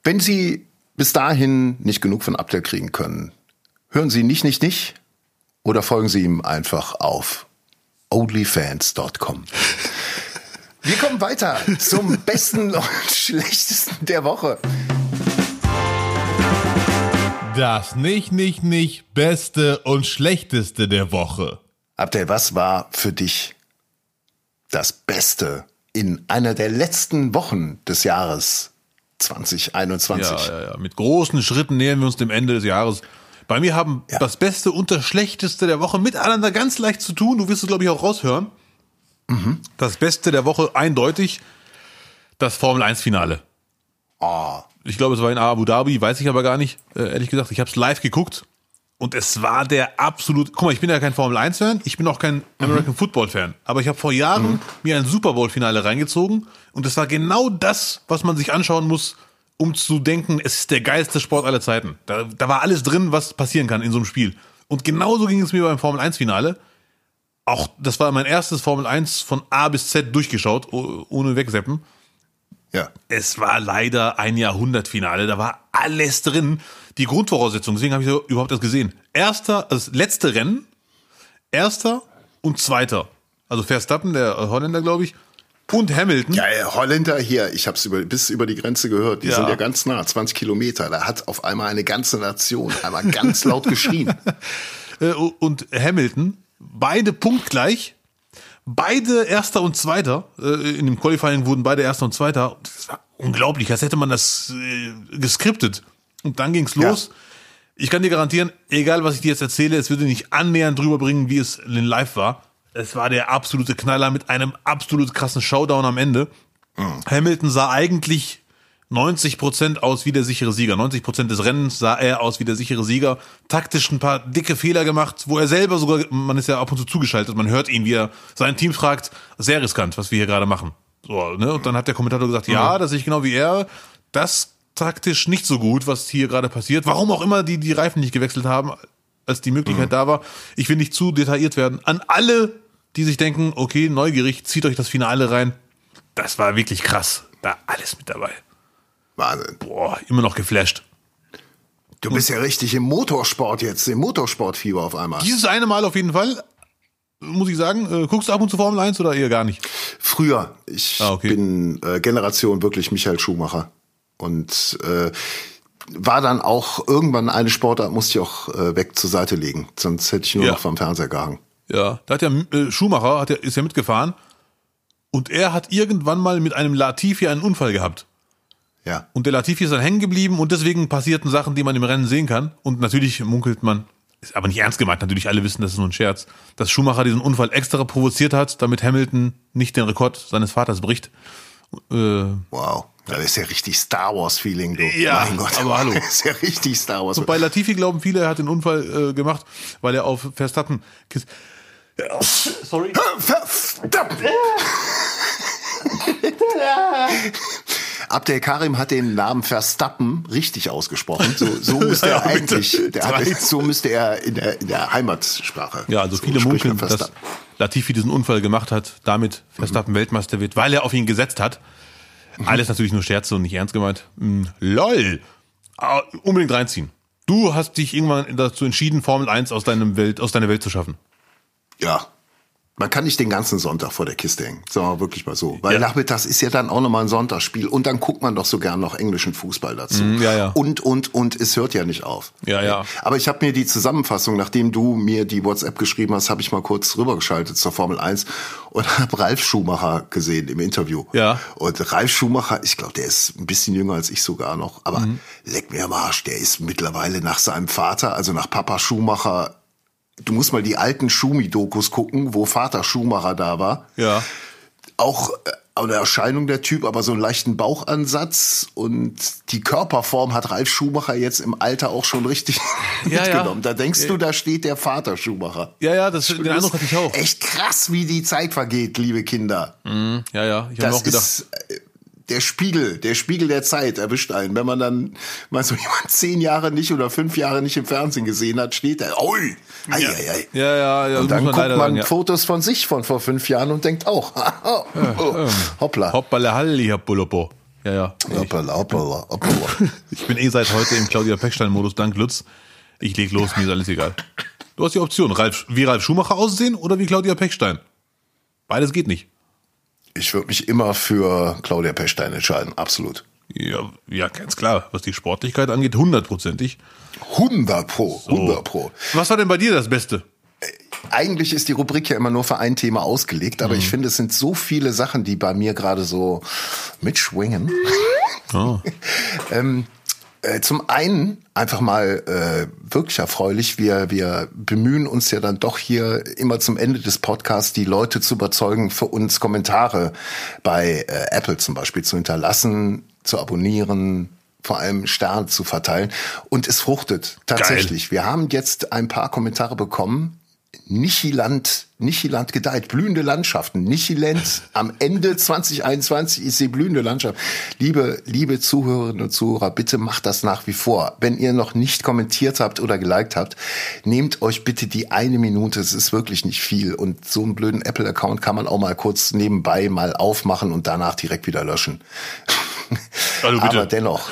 wenn Sie bis dahin nicht genug von Abdel kriegen können, hören Sie nicht, nicht, nicht oder folgen Sie ihm einfach auf onlyfans.com. Wir kommen weiter zum besten und schlechtesten der Woche. Das nicht, nicht, nicht beste und schlechteste der Woche. Abdel, was war für dich das Beste in einer der letzten Wochen des Jahres 2021? Ja, ja, ja. Mit großen Schritten nähern wir uns dem Ende des Jahres. Bei mir haben ja. das Beste und das Schlechteste der Woche miteinander ganz leicht zu tun. Du wirst es, glaube ich, auch raushören. Mhm. Das Beste der Woche eindeutig das Formel 1 Finale. Oh. Ich glaube, es war in Abu Dhabi, weiß ich aber gar nicht, äh, ehrlich gesagt. Ich habe es live geguckt und es war der absolut. Guck mal, ich bin ja kein Formel 1 Fan, ich bin auch kein American mhm. Football Fan, aber ich habe vor Jahren mhm. mir ein Super Bowl Finale reingezogen und es war genau das, was man sich anschauen muss, um zu denken, es ist der geilste Sport aller Zeiten. Da, da war alles drin, was passieren kann in so einem Spiel. Und genauso ging es mir beim Formel 1 Finale. Auch das war mein erstes Formel 1 von A bis Z durchgeschaut, ohne wegseppen. Ja. Es war leider ein Jahrhundertfinale, da war alles drin. Die Grundvoraussetzung, deswegen habe ich so überhaupt das gesehen. Erster, also das letzte Rennen, erster und zweiter. Also Verstappen, der Holländer, glaube ich, und Hamilton. Ja, Holländer hier, ich habe es über, bis über die Grenze gehört, die ja. sind ja ganz nah, 20 Kilometer. Da hat auf einmal eine ganze Nation einmal ganz laut geschrien. Äh, und Hamilton, beide punktgleich, beide Erster und Zweiter. Äh, in dem Qualifying wurden beide Erster und Zweiter. Das war unglaublich, als hätte man das äh, geskriptet. Und dann ging's los. Ja. Ich kann dir garantieren, egal was ich dir jetzt erzähle, es würde nicht annähernd drüber bringen, wie es in Live war. Es war der absolute Knaller mit einem absolut krassen Showdown am Ende. Mhm. Hamilton sah eigentlich 90 Prozent aus wie der sichere Sieger. 90 Prozent des Rennens sah er aus wie der sichere Sieger. Taktisch ein paar dicke Fehler gemacht, wo er selber sogar, man ist ja ab und zu zugeschaltet, man hört ihn, wie er sein Team fragt, sehr riskant, was wir hier gerade machen. So, ne? Und dann hat der Kommentator gesagt, ja, mhm. das sehe ich genau wie er. Das taktisch nicht so gut, was hier gerade passiert. Warum auch immer die die Reifen nicht gewechselt haben, als die Möglichkeit mhm. da war. Ich will nicht zu detailliert werden. An alle, die sich denken, okay, neugierig, zieht euch das Finale rein. Das war wirklich krass. Da alles mit dabei. Wahnsinn. Boah, immer noch geflasht. Du bist ja richtig im Motorsport jetzt, im Motorsportfieber auf einmal. Dieses eine Mal auf jeden Fall, muss ich sagen. Äh, guckst du ab und zu Formel 1 oder eher gar nicht? Früher. Ich ah, okay. bin äh, Generation wirklich Michael Schumacher. Und äh, war dann auch irgendwann eine Sportart, musste ich auch äh, weg zur Seite legen. Sonst hätte ich nur ja. noch vom Fernseher gehangen. Ja, da hat ja äh, Schumacher, hat ja, ist ja mitgefahren. Und er hat irgendwann mal mit einem Latifi einen Unfall gehabt. Ja. Und der Latifi ist dann hängen geblieben und deswegen passierten Sachen, die man im Rennen sehen kann. Und natürlich munkelt man, ist aber nicht ernst gemeint, natürlich alle wissen, das ist nur ein Scherz, dass Schumacher diesen Unfall extra provoziert hat, damit Hamilton nicht den Rekord seines Vaters bricht. Äh, wow. Das ist ja richtig Star Wars Feeling, du. Ja, mein Gott. aber hallo. Das ist ja richtig Star Wars. Und bei Latifi glauben viele, er hat den Unfall äh, gemacht, weil er auf Verstappen. Sorry. Verstappen. Abdel Karim hat den Namen Verstappen richtig ausgesprochen. So, so müsste er eigentlich, hat, so müsste er in der, in der Heimatsprache. Ja, also so viele munkeln, dass Latifi diesen Unfall gemacht hat, damit Verstappen mhm. Weltmeister wird, weil er auf ihn gesetzt hat. Mhm. Alles natürlich nur Scherze und nicht ernst gemeint. Mhm. LOL. Ah, unbedingt reinziehen. Du hast dich irgendwann dazu entschieden, Formel 1 aus deinem Welt, aus deiner Welt zu schaffen. Ja. Man kann nicht den ganzen Sonntag vor der Kiste hängen. Sagen wir wirklich mal so. Weil ja. nachmittags ist ja dann auch nochmal ein Sonntagsspiel und dann guckt man doch so gern noch englischen Fußball dazu. Mm, ja, ja. Und, und, und es hört ja nicht auf. Ja, ja. Aber ich habe mir die Zusammenfassung, nachdem du mir die WhatsApp geschrieben hast, habe ich mal kurz rübergeschaltet zur Formel 1 und habe Ralf Schumacher gesehen im Interview. Ja. Und Ralf Schumacher, ich glaube, der ist ein bisschen jünger als ich sogar noch, aber mhm. leck mir am Arsch, der ist mittlerweile nach seinem Vater, also nach Papa Schumacher, du musst mal die alten Schumi-Dokus gucken, wo Vater Schumacher da war. Ja. Auch äh, eine Erscheinung der Typ, aber so einen leichten Bauchansatz und die Körperform hat Ralf Schumacher jetzt im Alter auch schon richtig ja, mitgenommen. Ja. Da denkst du, da steht der Vater Schumacher. Ja, ja, das, den Eindruck hatte ich auch. Echt krass, wie die Zeit vergeht, liebe Kinder. Mhm, ja, ja, ich habe auch gedacht. Ist, äh, der Spiegel, der Spiegel der Zeit erwischt einen. Wenn man dann mal so jemand zehn Jahre nicht oder fünf Jahre nicht im Fernsehen gesehen hat, steht er, ui, ei, ja. Ei, ei. ja, ja, ja. Und dann man guckt man sagen, ja. Fotos von sich von vor fünf Jahren und denkt auch, oh, oh, hoppla. Hoppala, halli, Hoppolopo. Ja, ja. Hoppala, hoppala, hoppala. Ich bin eh seit heute im Claudia Pechstein-Modus, dank Lutz. Ich leg los, mir ist alles egal. Du hast die Option, Ralf, wie Ralf Schumacher aussehen oder wie Claudia Pechstein. Beides geht nicht. Ich würde mich immer für Claudia Pechstein entscheiden, absolut. Ja, ja, ganz klar. Was die Sportlichkeit angeht, hundertprozentig. 100 pro, 100 pro. Was war denn bei dir das Beste? Äh, eigentlich ist die Rubrik ja immer nur für ein Thema ausgelegt, aber mhm. ich finde, es sind so viele Sachen, die bei mir gerade so mitschwingen. Oh. ähm, äh, zum einen einfach mal äh, wirklich erfreulich. Wir, wir bemühen uns ja dann doch hier immer zum Ende des Podcasts die Leute zu überzeugen, für uns Kommentare bei äh, Apple zum Beispiel zu hinterlassen, zu abonnieren, vor allem Sterne zu verteilen. Und es fruchtet tatsächlich. Geil. Wir haben jetzt ein paar Kommentare bekommen Nichiland, Nichiland gedeiht, blühende Landschaften. Nichiland am Ende 2021 ist die blühende Landschaft. Liebe, liebe Zuhörerinnen und Zuhörer, bitte macht das nach wie vor. Wenn ihr noch nicht kommentiert habt oder geliked habt, nehmt euch bitte die eine Minute. Es ist wirklich nicht viel. Und so einen blöden Apple-Account kann man auch mal kurz nebenbei mal aufmachen und danach direkt wieder löschen. Also Aber dennoch,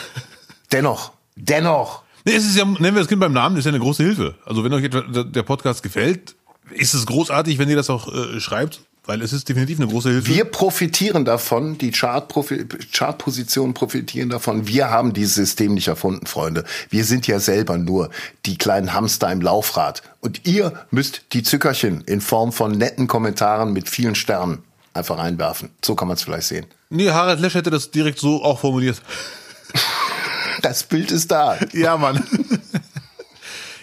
dennoch, dennoch, Nee, es ist ja, nennen wir das Kind beim Namen, ist ja eine große Hilfe. Also wenn euch der Podcast gefällt, ist es großartig, wenn ihr das auch äh, schreibt, weil es ist definitiv eine große Hilfe. Wir profitieren davon, die Chartpositionen profitieren davon. Wir haben dieses System nicht erfunden, Freunde. Wir sind ja selber nur die kleinen Hamster im Laufrad. Und ihr müsst die Zückerchen in Form von netten Kommentaren mit vielen Sternen einfach reinwerfen. So kann man es vielleicht sehen. Nee, Harald Lesch hätte das direkt so auch formuliert. Das Bild ist da. Ja, Mann.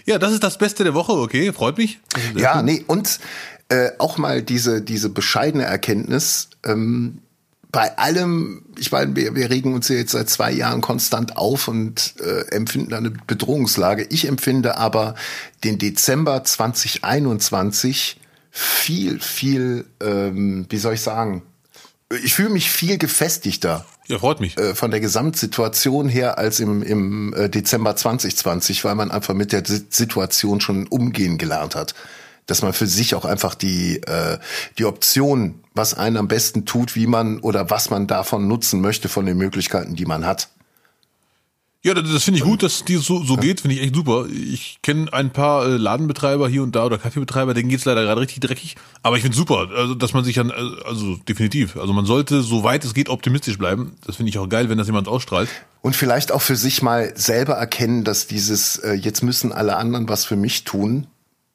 Ja, das ist das Beste der Woche, okay, freut mich. Ja, nee, und äh, auch mal diese, diese bescheidene Erkenntnis, ähm, bei allem, ich meine, wir, wir regen uns ja jetzt seit zwei Jahren konstant auf und äh, empfinden eine Bedrohungslage. Ich empfinde aber den Dezember 2021 viel, viel, ähm, wie soll ich sagen, ich fühle mich viel gefestigter. Ja, freut mich. Äh, von der Gesamtsituation her als im, im äh, Dezember 2020, weil man einfach mit der Situation schon umgehen gelernt hat. Dass man für sich auch einfach die, äh, die Option, was einen am besten tut, wie man oder was man davon nutzen möchte von den Möglichkeiten, die man hat. Ja, das finde ich gut, dass die so, so geht, finde ich echt super. Ich kenne ein paar äh, Ladenbetreiber hier und da oder Kaffeebetreiber, denen geht's leider gerade richtig dreckig. Aber ich finde super, also, dass man sich dann, äh, also definitiv, also man sollte, soweit es geht, optimistisch bleiben. Das finde ich auch geil, wenn das jemand ausstrahlt. Und vielleicht auch für sich mal selber erkennen, dass dieses, äh, jetzt müssen alle anderen was für mich tun,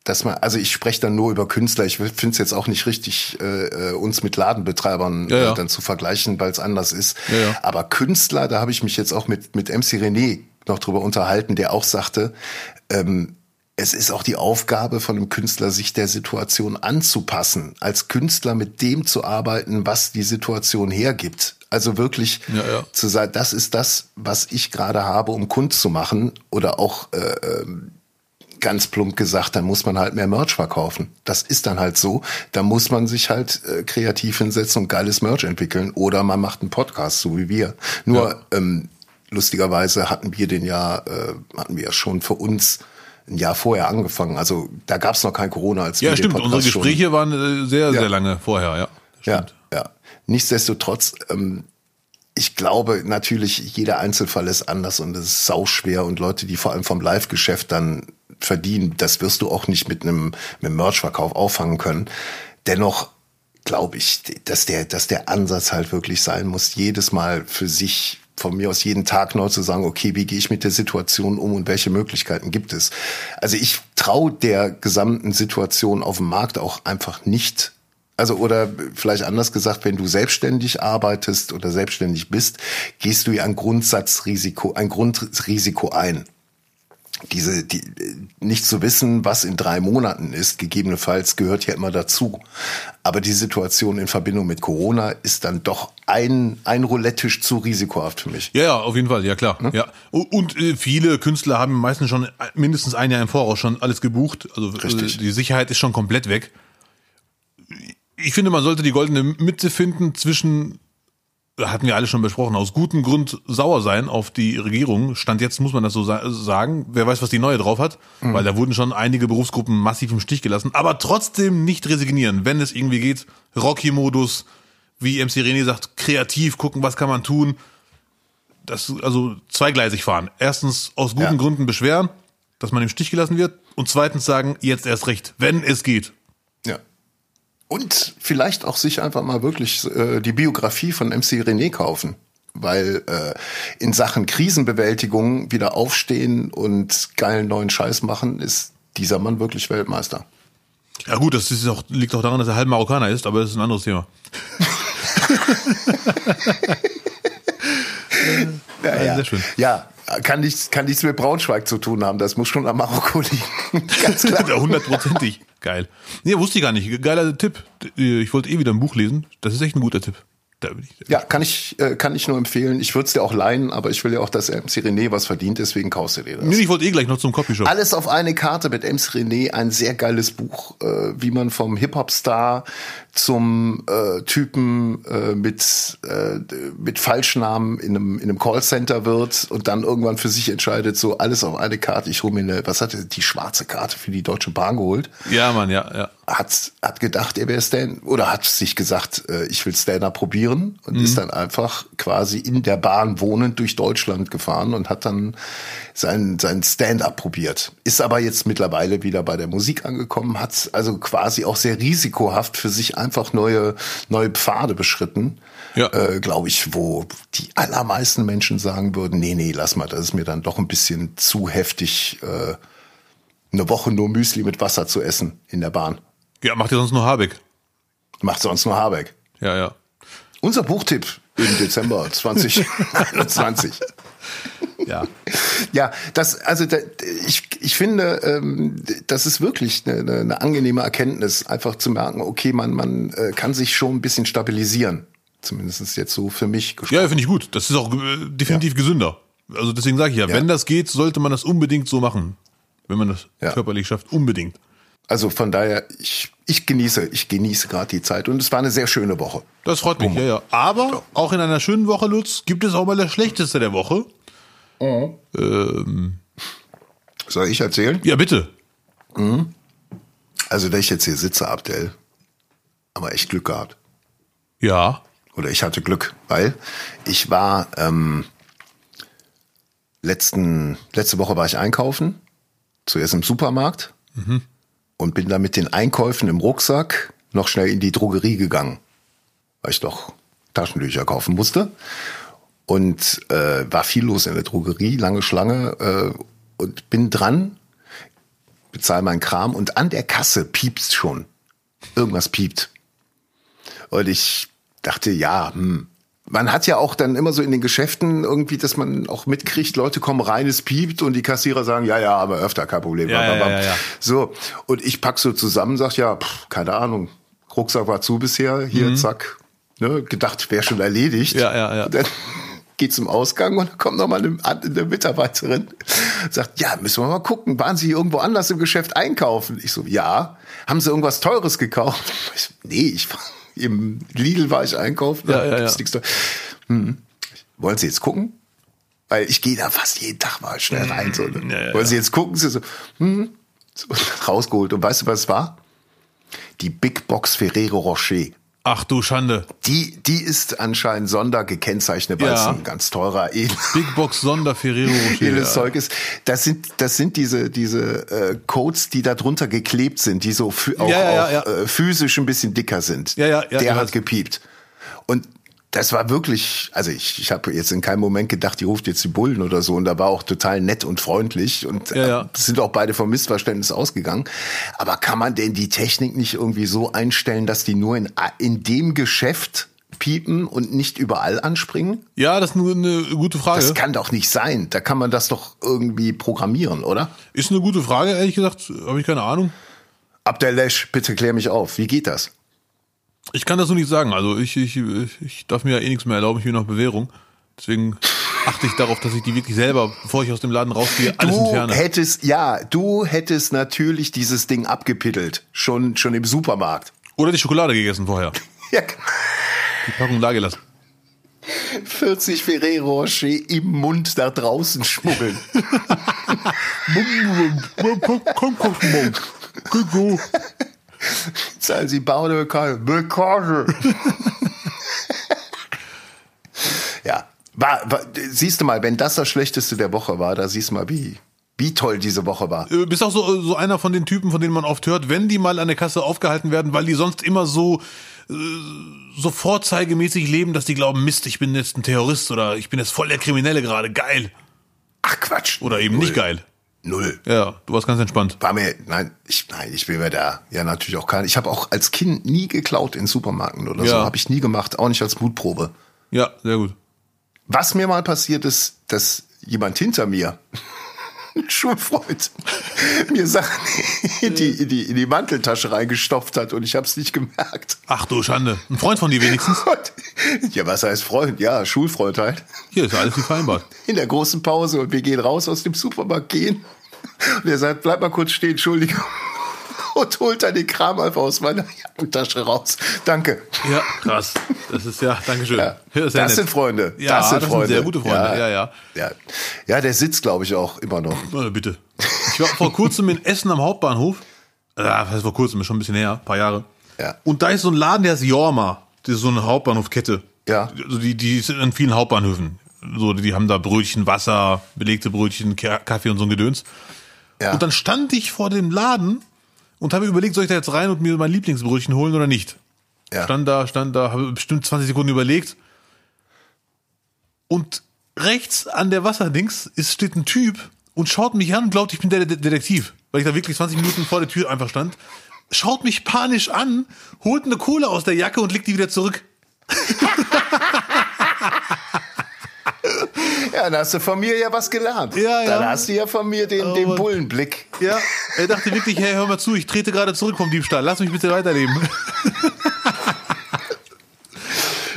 dass man, also ich spreche dann nur über Künstler. Ich finde es jetzt auch nicht richtig, äh, äh, uns mit Ladenbetreibern ja, ja. Äh, dann zu vergleichen, weil es anders ist. Ja, Aber Künstler, da habe ich mich jetzt auch mit mit MC René noch drüber unterhalten, der auch sagte, ähm, es ist auch die Aufgabe von einem Künstler, sich der Situation anzupassen, als Künstler mit dem zu arbeiten, was die Situation hergibt. Also wirklich ja, ja. zu sagen, das ist das, was ich gerade habe, um Kunst zu machen oder auch äh, ähm, ganz plump gesagt, dann muss man halt mehr Merch verkaufen. Das ist dann halt so. Da muss man sich halt äh, kreativ hinsetzen und geiles Merch entwickeln. Oder man macht einen Podcast, so wie wir. Nur ja. ähm, lustigerweise hatten wir den ja, äh, hatten wir ja schon für uns ein Jahr vorher angefangen. Also da gab es noch kein Corona als Ja, stimmt. Unsere Gespräche schon. waren äh, sehr, sehr ja. lange vorher, ja. Stimmt. Ja, ja. Nichtsdestotrotz, ähm, ich glaube natürlich, jeder Einzelfall ist anders und es ist sauschwer und Leute, die vor allem vom Live-Geschäft dann verdienen, das wirst du auch nicht mit einem, mit einem Merch-Verkauf auffangen können. dennoch glaube ich, dass der, dass der Ansatz halt wirklich sein muss, jedes Mal für sich von mir aus jeden Tag neu zu sagen, okay, wie gehe ich mit der Situation um und welche Möglichkeiten gibt es? Also ich traue der gesamten Situation auf dem Markt auch einfach nicht. Also oder vielleicht anders gesagt, wenn du selbstständig arbeitest oder selbstständig bist, gehst du ja ein Grundsatzrisiko, ein Grundrisiko ein diese, die, nicht zu wissen, was in drei Monaten ist, gegebenenfalls gehört ja immer dazu. Aber die Situation in Verbindung mit Corona ist dann doch ein, ein Roulette-Tisch zu risikohaft für mich. Ja, ja, auf jeden Fall, ja klar. Hm? Ja. Und äh, viele Künstler haben meistens schon mindestens ein Jahr im Voraus schon alles gebucht. Also äh, Richtig. die Sicherheit ist schon komplett weg. Ich finde, man sollte die goldene Mitte finden zwischen hatten wir alle schon besprochen, aus gutem Grund sauer sein auf die Regierung. Stand jetzt muss man das so sagen. Wer weiß, was die neue drauf hat, mhm. weil da wurden schon einige Berufsgruppen massiv im Stich gelassen. Aber trotzdem nicht resignieren, wenn es irgendwie geht. Rocky-Modus, wie MC René sagt, kreativ gucken, was kann man tun. Das, also zweigleisig fahren. Erstens aus guten ja. Gründen beschweren, dass man im Stich gelassen wird. Und zweitens sagen, jetzt erst recht, wenn es geht. Und vielleicht auch sich einfach mal wirklich äh, die Biografie von MC René kaufen. Weil äh, in Sachen Krisenbewältigung wieder aufstehen und geilen neuen Scheiß machen, ist dieser Mann wirklich Weltmeister. Ja gut, das ist auch, liegt auch daran, dass er halb Marokkaner ist, aber das ist ein anderes Thema. ja, ja. Sehr schön. Ja, kann nichts, kann nichts mit Braunschweig zu tun haben. Das muss schon am Marokko liegen. Ganz klar. Hundertprozentig. Geil. Nee, wusste ich gar nicht. Geiler Tipp. Ich wollte eh wieder ein Buch lesen. Das ist echt ein guter Tipp. Ja, kann ich, äh, kann ich nur empfehlen. Ich würde es dir auch leihen, aber ich will ja auch, dass MC René was verdient, deswegen kaufst du dir das. Nee, ich wollte eh gleich noch zum Copyshop. Alles auf eine Karte mit MC René, ein sehr geiles Buch, äh, wie man vom Hip-Hop-Star zum äh, Typen äh, mit, äh, mit Falschnamen in einem, in einem Callcenter wird und dann irgendwann für sich entscheidet, so alles auf eine Karte. Ich hole mir eine, was hat er, die schwarze Karte für die Deutsche Bahn geholt. Ja, Mann, ja, ja. Hat, hat gedacht, er wäre Stan, oder hat sich gesagt, äh, ich will Stand-up probieren und mhm. ist dann einfach quasi in der Bahn wohnend durch Deutschland gefahren und hat dann sein, sein Stand-up probiert. Ist aber jetzt mittlerweile wieder bei der Musik angekommen, hat also quasi auch sehr risikohaft für sich einfach neue, neue Pfade beschritten. Ja. Äh, Glaube ich, wo die allermeisten Menschen sagen würden, nee, nee, lass mal, das ist mir dann doch ein bisschen zu heftig, äh, eine Woche nur Müsli mit Wasser zu essen in der Bahn. Ja, macht ihr sonst nur Habeck. Macht sonst nur Habeck. Ja, ja. Unser Buchtipp im Dezember 2021. ja. Ja, das, also da, ich, ich finde, ähm, das ist wirklich eine, eine angenehme Erkenntnis, einfach zu merken, okay, man, man äh, kann sich schon ein bisschen stabilisieren. Zumindest jetzt so für mich gesprochen. Ja, finde ich gut. Das ist auch äh, definitiv ja. gesünder. Also deswegen sage ich ja, ja, wenn das geht, sollte man das unbedingt so machen. Wenn man das ja. körperlich schafft, unbedingt. Also von daher, ich, ich genieße, ich genieße gerade die Zeit und es war eine sehr schöne Woche. Das freut mich, ja, ja. Aber auch in einer schönen Woche, Lutz, gibt es auch mal das Schlechteste der Woche. Mhm. Ähm, Soll ich erzählen? Ja, bitte. Mhm. Also, wenn ich jetzt hier sitze, Abdel, aber echt Glück gehabt. Ja. Oder ich hatte Glück, weil ich war ähm, letzten, letzte Woche war ich einkaufen, zuerst im Supermarkt mhm. Und bin dann mit den Einkäufen im Rucksack noch schnell in die Drogerie gegangen, weil ich doch Taschentücher kaufen musste und äh, war viel los in der Drogerie, lange Schlange äh, und bin dran, bezahle meinen Kram und an der Kasse piepst schon. Irgendwas piept. Und ich dachte, ja, hm. Man hat ja auch dann immer so in den Geschäften irgendwie, dass man auch mitkriegt, Leute kommen rein, es piept und die Kassierer sagen, ja, ja, aber öfter, kein Problem. Ja, ja, ja. So, und ich pack so zusammen, sag, ja, pff, keine Ahnung, Rucksack war zu bisher, hier, mhm. zack, ne, gedacht, wäre schon erledigt. Ja, ja, ja. Dann geht zum Ausgang und dann kommt nochmal eine, eine Mitarbeiterin, sagt, ja, müssen wir mal gucken, waren Sie irgendwo anders im Geschäft einkaufen? Ich so, ja. Haben Sie irgendwas Teures gekauft? Ich so, nee, ich war, im Lidl war ich einkaufen. Ja, ja, ja. Hm. Wollen Sie jetzt gucken? Weil ich gehe da fast jeden Tag mal schnell rein. So, ne? ja, ja, Wollen Sie jetzt gucken? Sie so, hm, so, rausgeholt. Und weißt du, was es war? Die Big Box Ferrero Rocher. Ach du Schande. Die, die ist anscheinend sondergekennzeichnet, weil Ja. es ein ganz teurer edel, Big Box Sonder Ferrero edles ja. Zeug ist. Das sind, das sind diese, diese äh, Codes, die da drunter geklebt sind, die so auch, Ja, auch. Äh, physisch ein bisschen dicker sind. Ja, ja, ja, Der hat gepiept. Und das war wirklich, also ich, ich habe jetzt in keinem Moment gedacht, die ruft jetzt die Bullen oder so. Und da war auch total nett und freundlich und Ja, ja. äh, sind auch beide vom Missverständnis ausgegangen. Aber kann man denn die Technik nicht irgendwie so einstellen, dass die nur in, in dem Geschäft piepen und nicht überall anspringen? Ja, das ist nur eine gute Frage. Das kann doch nicht sein. Da kann man das doch irgendwie programmieren, oder? ist eine gute Frage, ehrlich gesagt, habe ich keine Ahnung. Abdelesh, bitte klär mich auf. Wie geht das? Ich kann das so nicht sagen. Also ich, ich, ich darf mir ja eh nichts mehr erlauben, ich will noch Bewährung. Deswegen achte ich darauf, dass ich die wirklich selber, bevor ich aus dem Laden rausgehe, alles Du entferne. hättest, ja, du hättest natürlich dieses Ding abgepittelt. Schon, schon im Supermarkt. Oder die Schokolade gegessen vorher. Ja, Die Packung da gelassen. 40 Ferrero Rocher im Mund da draußen schmuggeln. Zahlen Sie Bar oder Bekage? Bekage. ja, war, war, siehst du mal, wenn das das Schlechteste der Woche war, da siehst du mal, wie, wie toll diese Woche war. Äh, Bist auch so, so einer von den Typen, von denen man oft hört, wenn die mal an der Kasse aufgehalten werden, weil die sonst immer so, äh, so vorzeigemäßig leben, dass die glauben, Mist, ich bin jetzt ein Terrorist oder ich bin jetzt voll der Kriminelle gerade, geil. Ach Quatsch. Oder eben Null. nicht geil. Null. Ja, du warst ganz entspannt. War mir, nein, ich, nein, ich bin mir da, ja natürlich auch kein. Ich habe auch als Kind nie geklaut in Supermärkten oder so, Ja. habe ich nie gemacht, auch nicht als Mutprobe. Ja, sehr gut. Was mir mal passiert ist, dass jemand hinter mir, ein Schulfreund, mir Sachen in die, in die, in die Manteltasche reingestopft hat und ich habe es nicht gemerkt. Ach du Schande. Ein Freund von dir wenigstens. Und, ja, was heißt Freund? Ja, Schulfreund halt. Hier ist alles wie vereinbart. In der großen Pause und wir gehen raus aus dem Supermarkt gehen. Und er sagt, bleib mal kurz stehen, Entschuldigung. Und holt dann den Kram einfach aus meiner Jackentasche raus. Danke. Ja, krass. Das ist ja, Dankeschön. Ja, das nett. sind Freunde. Ja, das sind das sind Freunde. sehr gute Freunde. Ja, ja. Ja, ja der sitzt, glaube ich, auch immer noch. Na, bitte. Ich war vor kurzem in Essen am Hauptbahnhof. Ja, das heißt vor kurzem, schon ein bisschen her, ein paar Jahre. Ja. Und da ist so ein Laden, der ist Jorma. Das ist so eine Hauptbahnhofkette. Ja. Also die, die sind an vielen Hauptbahnhöfen. So, die haben da Brötchen, Wasser, belegte Brötchen, Ka- Kaffee und so ein Gedöns. Ja. Und dann stand ich vor dem Laden und habe überlegt, soll ich da jetzt rein und mir mein Lieblingsbrötchen holen oder nicht? Ja. Stand da, stand da, habe bestimmt 20 Sekunden überlegt. Und rechts an der Wasserdings ist, steht ein Typ und schaut mich an und glaubt, ich bin der De- Detektiv. Weil ich da wirklich 20 Minuten vor der Tür einfach stand. Schaut mich panisch an, holt eine Kohle aus der Jacke und legt die wieder zurück. Ja, dann hast du von mir ja was gelernt. Ja, ja. Dann hast du ja von mir den, den Mann. Bullenblick. Ja, er dachte wirklich, hey, hör mal zu, ich trete gerade zurück vom Diebstahl. Lass mich bitte weiterleben.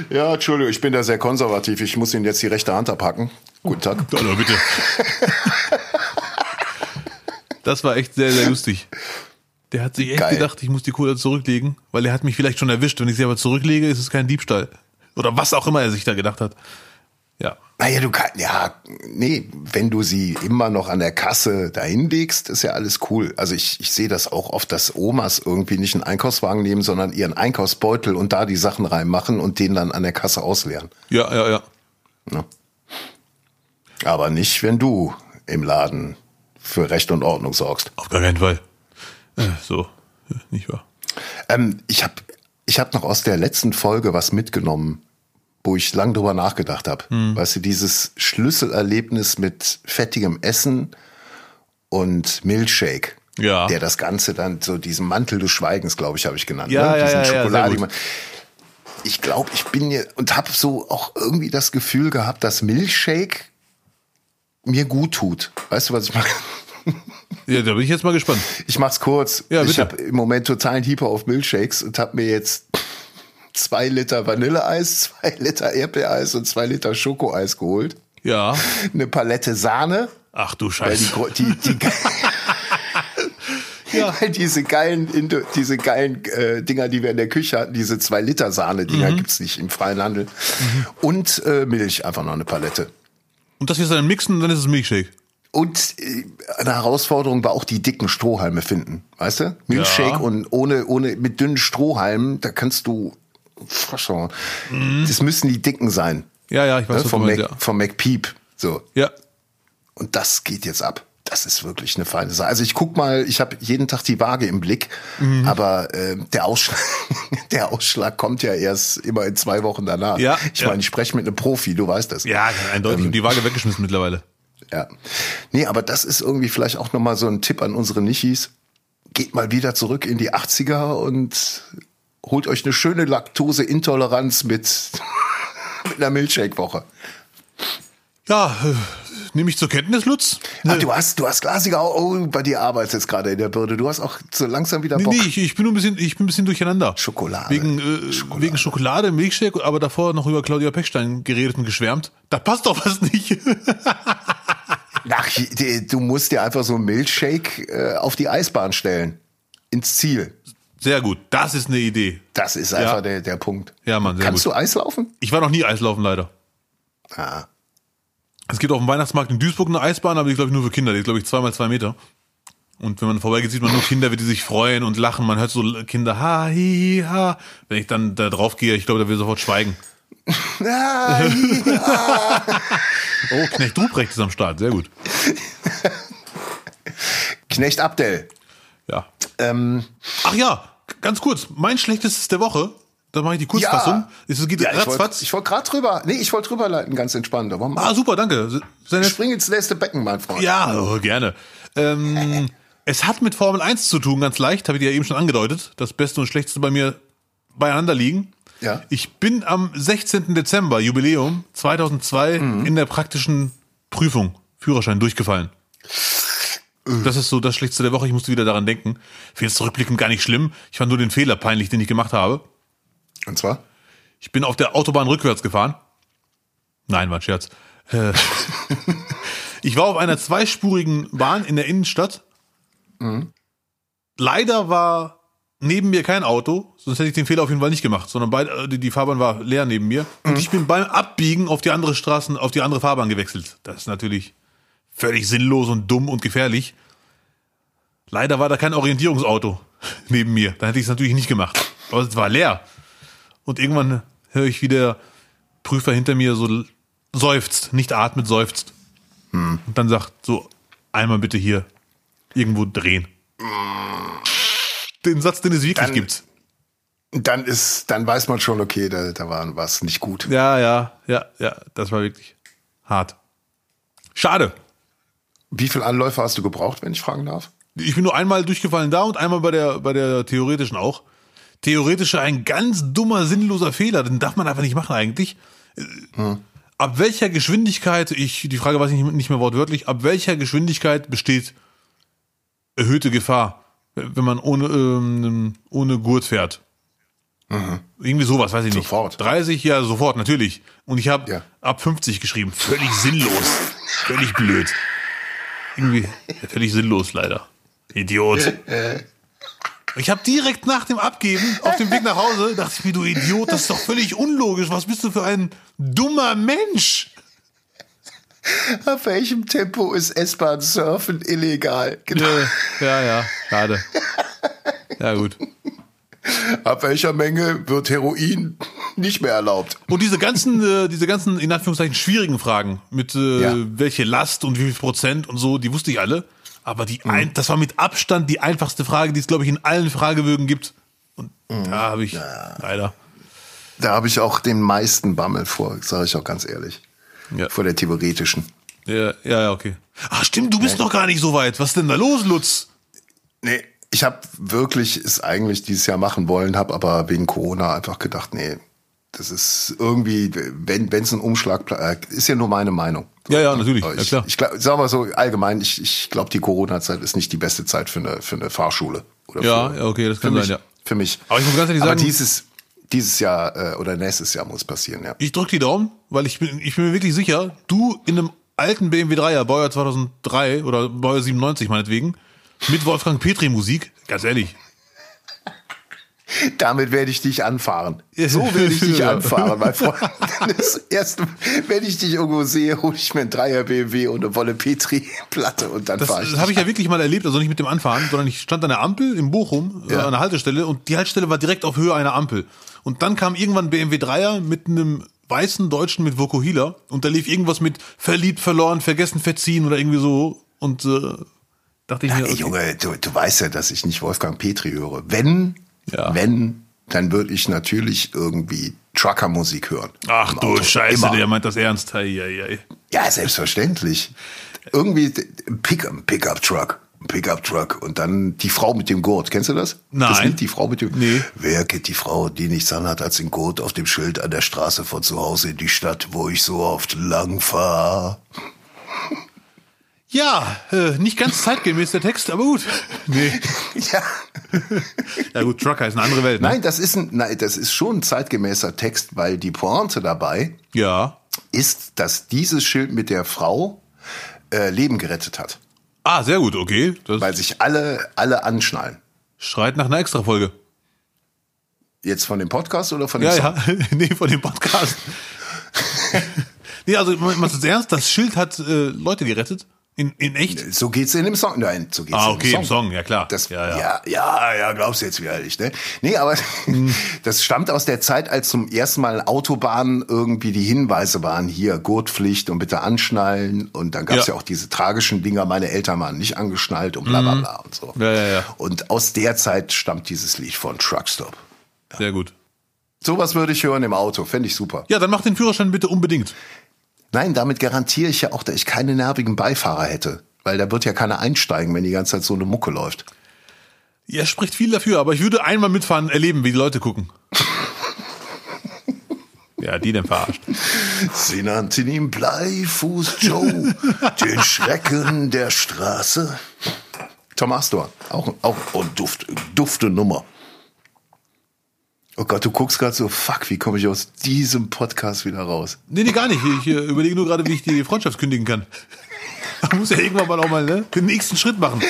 Ja, Entschuldigung, ich bin da sehr konservativ. Ich muss Ihnen jetzt die rechte Hand abhacken. Guten Tag. Hallo, bitte. Das war echt sehr, sehr lustig. Der hat sich echt Geil. gedacht, ich muss die Kohle zurücklegen, weil er hat mich vielleicht schon erwischt. Wenn ich sie aber zurücklege, ist es kein Diebstahl. Oder was auch immer er sich da gedacht hat. Ja. Naja, du kannst, ja, nee, wenn du sie immer noch an der Kasse dahin legst, ist ja alles cool. Also ich, ich sehe das auch oft, dass Omas irgendwie nicht einen Einkaufswagen nehmen, sondern ihren Einkaufsbeutel und da die Sachen reinmachen und den dann an der Kasse ausleeren. Ja, ja, ja. Ne? Aber nicht, wenn du im Laden für Recht und Ordnung sorgst. Auf gar keinen Fall. Äh, so, nicht wahr? Ähm, ich habe ich hab noch aus der letzten Folge was mitgenommen, wo ich lang drüber nachgedacht habe. Weißt du, dieses Schlüsselerlebnis mit fettigem Essen und Milchshake. Ja. Der das Ganze dann so diesen Mantel des Schweigens, glaube ich, habe ich genannt. Ja, ne? ja, Diesen ja, ja, Schokoladigen- gut. Ich glaube, ich bin hier und habe so auch irgendwie das Gefühl gehabt, dass Milchshake mir gut tut. Weißt du, was ich meine? Ja, da bin ich jetzt mal gespannt. Ich mach's kurz. Ja, ich bitte. habe im Moment totalen Hyper auf Milchshakes und habe mir jetzt zwei Liter Vanilleeis, zwei Liter Erdbeereis und zwei Liter Schokoeis geholt. Ja. Eine Palette Sahne, Ach du weil die, Scheiße. die, die, Ja. weil diese geilen, diese geilen äh, Dinger, die wir in der Küche hatten, diese zwei Liter Sahne Dinger gibt's nicht im freien Handel und äh, Milch einfach noch eine Palette. Und das jetzt dann mixen und dann ist es Milchshake. Und äh, eine Herausforderung war auch die dicken Strohhalme finden, weißt du? Milchshake Ja. und ohne ohne mit dünnen Strohhalmen, da kannst du Froschhorn. Mhm. Das müssen die dicken sein. Ja, ja, ich weiß, ne? vom, Mac, ja. vom McPeep. So. Ja. Und das geht jetzt ab. Das ist wirklich eine feine Sache. Also ich guck mal, ich habe jeden Tag die Waage im Blick, mhm. aber äh, der, Ausschlag, der Ausschlag kommt ja erst immer in zwei Wochen danach. Ja, ich ja. meine, ich spreche mit einem Profi, du weißt das. Ja, eindeutig. Ähm, die Waage weggeschmissen mittlerweile. Ja. Nee, aber das ist irgendwie vielleicht auch nochmal so ein Tipp an unsere Nichis. Geht mal wieder zurück in die 80er und holt euch eine schöne Laktoseintoleranz mit, mit einer Milchshake-Woche. Ja, äh, nehme ich zur Kenntnis, Lutz. Ach, du hast, du hast Glasiger, oh, bei dir arbeitet jetzt gerade in der Bürde. Du hast auch so langsam wieder Bock. Nee, nee ich, ich bin nur ein bisschen, ich bin ein bisschen durcheinander. Schokolade. Wegen, äh, Schokolade. wegen Schokolade, Milchshake, aber davor noch über Claudia Pechstein geredet und geschwärmt. Da passt doch was nicht. Ach, du musst dir einfach so einen Milchshake äh, auf die Eisbahn stellen. Ins Ziel. Sehr gut. Das ist eine Idee. Das ist einfach ja. der, der Punkt. Ja, Mann, sehr Kannst gut. du Eislaufen? Ich war noch nie Eislaufen, leider. Ah. Es gibt auf dem Weihnachtsmarkt in Duisburg eine Eisbahn, aber die glaube ich nur für Kinder. Die ist, glaube ich, zweimal zwei Meter. Und wenn man vorbeigeht, sieht man nur Kinder, wie die sich freuen und lachen. Man hört so Kinder, ha, hi, ha. Wenn ich dann da drauf gehe, ich glaube, da will sofort schweigen. Ah, ja. oh, Knecht Ruprecht ist am Start, sehr gut. Knecht Abdel. Ja. Ähm, Ach ja, ganz kurz, mein schlechtestes der Woche dann mache ich die Kurzfassung. Ja. Es geht ja, ratzfatz. Ich wollte wollt gerade drüber, nee, ich wollte drüber leiten, ganz entspannt. Aber ah, super, danke. Seine Spring ins nächste Becken, mein Freund. Ja, oh, gerne. Ähm, es hat mit Formel 1 zu tun, ganz leicht, habe ich dir ja eben schon angedeutet. Das Beste und Schlechteste bei mir beieinander liegen. Ja. Ich bin am 16. Dezember, Jubiläum 2002, mhm. in der praktischen Prüfung, Führerschein, durchgefallen. Das ist so das Schlechteste der Woche. Ich musste wieder daran denken. Finde es zurückblickend gar nicht schlimm. Ich fand nur den Fehler peinlich, den ich gemacht habe. Und zwar? Ich bin auf der Autobahn rückwärts gefahren. Nein, war ein Scherz. Äh, ich war auf einer zweispurigen Bahn in der Innenstadt. Mhm. Leider war neben mir kein Auto, sonst hätte ich den Fehler auf jeden Fall nicht gemacht, sondern beide, äh, die Fahrbahn war leer neben mir. Und mhm. ich bin beim Abbiegen auf die andere Straßen, auf die andere Fahrbahn gewechselt. Das ist natürlich völlig sinnlos und dumm und gefährlich. Leider war da kein Orientierungsauto neben mir. Dann hätte ich es natürlich nicht gemacht. Aber es war leer. Und irgendwann höre ich, wie der Prüfer hinter mir so seufzt, nicht atmet, seufzt. Hm. Und dann sagt so, einmal bitte hier irgendwo drehen. Den Satz, den es wirklich dann, gibt. Dann ist, dann weiß man schon, okay, da, da war was nicht gut. Ja, ja, ja, ja, das war wirklich hart. Schade. Wie viele Anläufe hast du gebraucht, wenn ich fragen darf? Ich bin nur einmal durchgefallen da und einmal bei der, bei der theoretischen auch theoretisch ein ganz dummer, sinnloser Fehler. Den darf man einfach nicht machen eigentlich. Hm. Ab welcher Geschwindigkeit, ich, die Frage weiß ich nicht mehr wortwörtlich, ab welcher Geschwindigkeit besteht erhöhte Gefahr, wenn man ohne, ähm, ohne Gurt fährt? Mhm. Irgendwie sowas, weiß ich nicht. Sofort. 30, ja, sofort, natürlich. Und ich habe ja. ab 50 geschrieben. Völlig sinnlos. völlig blöd. Irgendwie völlig sinnlos, leider. Idiot. Ich habe direkt nach dem Abgeben auf dem Weg nach Hause dachte ich mir, du Idiot, das ist doch völlig unlogisch. Was bist du für ein dummer Mensch? Auf welchem Tempo ist S-Bahn surfen illegal? Genau. Ja, ja, schade. Ja, gut. Ab welcher Menge wird Heroin nicht mehr erlaubt? Und diese ganzen, äh, diese ganzen, in Anführungszeichen, schwierigen Fragen mit äh, ja. welche Last und wie viel Prozent und so, die wusste ich alle. Aber die mhm. ein, das war mit Abstand die einfachste Frage, die es, glaube ich, in allen Fragebögen gibt. Und mhm. da habe ich ja. leider. Da habe ich auch den meisten Bammel vor, sage ich auch ganz ehrlich. Ja. Vor der theoretischen. Ja, ja, ja, okay. Ach stimmt, du bist noch gar nicht so weit. Was ist denn da los, Lutz? Nee, ich habe wirklich es eigentlich dieses Jahr machen wollen, habe aber wegen Corona einfach gedacht, nee, das ist irgendwie, wenn wenn es ein Umschlag äh, ist ja nur meine Meinung. Ja, ja, natürlich. Ich, ja, klar. ich, ich sag mal so allgemein, ich, ich glaube, die Corona-Zeit ist nicht die beste Zeit für eine, für eine Fahrschule. Oder ja, ja, okay, das kann mich, sein, ja. Für mich. Aber ich muss ganz ehrlich sagen. Aber dieses, dieses Jahr äh, oder nächstes Jahr muss passieren, ja. Ich drücke die Daumen, weil ich bin, ich bin mir wirklich sicher, du in einem alten BMW 3er, Baujahr 2003 oder Baujahr 97 meinetwegen, mit Wolfgang Petri Musik, ganz ehrlich, Damit werde ich dich anfahren. So werde ich dich anfahren, mein Freund. Das erste, wenn ich dich irgendwo sehe, hole ich mir ein Dreier BMW und eine Wolle Petri-Platte und dann fahre ich. Das habe ich ja wirklich mal erlebt, also nicht mit dem Anfahren, sondern ich stand an der Ampel in Bochum, ja. an der Haltestelle und die Haltestelle war direkt auf Höhe einer Ampel. Und dann kam irgendwann ein BMW 3er mit einem weißen Deutschen mit Vokuhila und da lief irgendwas mit verliebt, verloren, vergessen, verziehen oder irgendwie so und äh, dachte ich mir. Okay. Junge, du, du weißt ja, dass ich nicht Wolfgang Petri höre. Wenn, ja. wenn, dann würde ich natürlich irgendwie Trucker-Musik hören. Ach du Auto. Scheiße, Immer. der meint das ernst. Hei, hei, hei. Ja, selbstverständlich. Irgendwie Pick-up Pick Truck. Pickup-Truck und dann die Frau mit dem Gurt. Kennst du das? Nein. Das Lied, die Frau mit dem. Nee. Wer kennt die Frau, die nichts anhat als den Gurt auf dem Schild an der Straße von zu Hause in die Stadt, wo ich so oft lang fahre? Ja, äh, nicht ganz zeitgemäß der Text, aber gut. Nee. ja. ja gut, Trucker ist eine andere Welt. Ne? Nein, das ist ein, nein, das ist schon ein zeitgemäßer Text, weil die Pointe dabei ja. ist, dass dieses Schild mit der Frau äh, Leben gerettet hat. Ah, sehr gut, okay. Das weil sich alle, alle anschnallen. Schreit nach einer Extra-Folge. Jetzt von dem Podcast oder von dem Ja, Song? ja, nee, von dem Podcast. nee, also, man ist ernst, das Schild hat äh, Leute gerettet. In, in echt? So geht's in dem Song. Nein, so geht's ah, in okay, dem Song. im Song, ja klar. Das, ja, ja. ja, ja, ja, glaubst du jetzt wieder nicht, ne? Nee, aber das stammt aus der Zeit, als zum ersten Mal Autobahnen irgendwie die Hinweise waren, hier Gurtpflicht und bitte anschnallen. Und dann gab's ja. ja auch diese tragischen Dinger, meine Eltern waren nicht angeschnallt und bla bla bla und so. Ja, ja, ja. Und aus der Zeit stammt dieses Lied von Truckstop. Ja. Sehr gut. Sowas würde ich hören im Auto, fände ich super. Ja, dann mach den Führerschein bitte unbedingt. Nein, damit garantiere ich ja auch, dass ich keine nervigen Beifahrer hätte. Weil da wird ja keiner einsteigen, wenn die ganze Zeit so eine Mucke läuft. Ja, spricht viel dafür, aber ich würde einmal mitfahren, erleben, wie die Leute gucken. ja, die denn verarscht. Sie nannten ihn Bleifuß Joe, den Schrecken der Straße. Tom Astor, auch, auch oh, Duft, dufte Nummer. Oh Gott, du guckst gerade so, fuck, wie komme ich aus diesem Podcast wieder raus? Nee, nee, gar nicht. Ich äh, überlege nur gerade, wie ich die Freundschaft kündigen kann. Man muss ja irgendwann mal auch mal ne, den nächsten Schritt machen.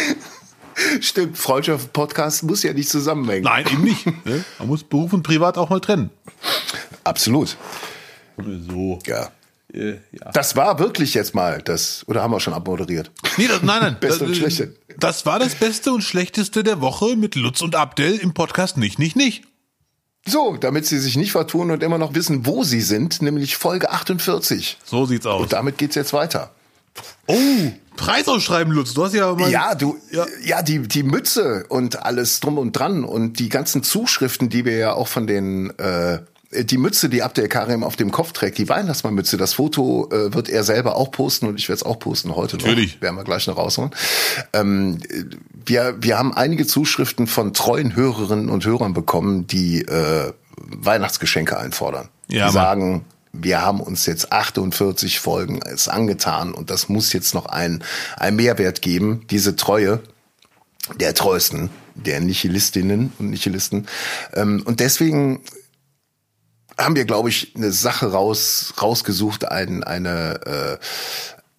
Stimmt, Freundschaft Podcast muss ja nicht zusammenhängen. Nein, eben nicht. Ne? Man muss Beruf und Privat auch mal trennen. Absolut. So. Ja. Äh, ja. Das war wirklich jetzt mal das, oder haben wir schon abmoderiert? Nee, das, nein, nein. Beste das, und Schlechte. Das war das Beste und Schlechteste der Woche mit Lutz und Abdel im Podcast Nicht, Nicht, Nicht. So, damit Sie sich nicht vertun und immer noch wissen, wo Sie sind, nämlich Folge 48. So sieht's aus. Und damit geht's jetzt weiter. Oh, Preisausschreiben, Lutz. Du hast ja mal. Ja, du, ja. ja, die, die Mütze und alles drum und dran und die ganzen Zuschriften, die wir ja auch von den, äh, die Mütze, die Abdel Karim auf dem Kopf trägt, die Weihnachtsmannmütze, das Foto äh, wird er selber auch posten und ich werde es auch posten heute Natürlich. noch. Werden wir gleich noch rausholen. Ähm, wir, wir haben einige Zuschriften von treuen Hörerinnen und Hörern bekommen, die äh, Weihnachtsgeschenke einfordern. Ja, die sagen, wir haben uns jetzt 48 Folgen es angetan und das muss jetzt noch ein, ein Mehrwert geben, diese Treue der Treuesten, der Nihilistinnen und Nihilisten. Ähm, und deswegen haben wir, glaube ich, eine Sache raus, rausgesucht, ein, eine, äh,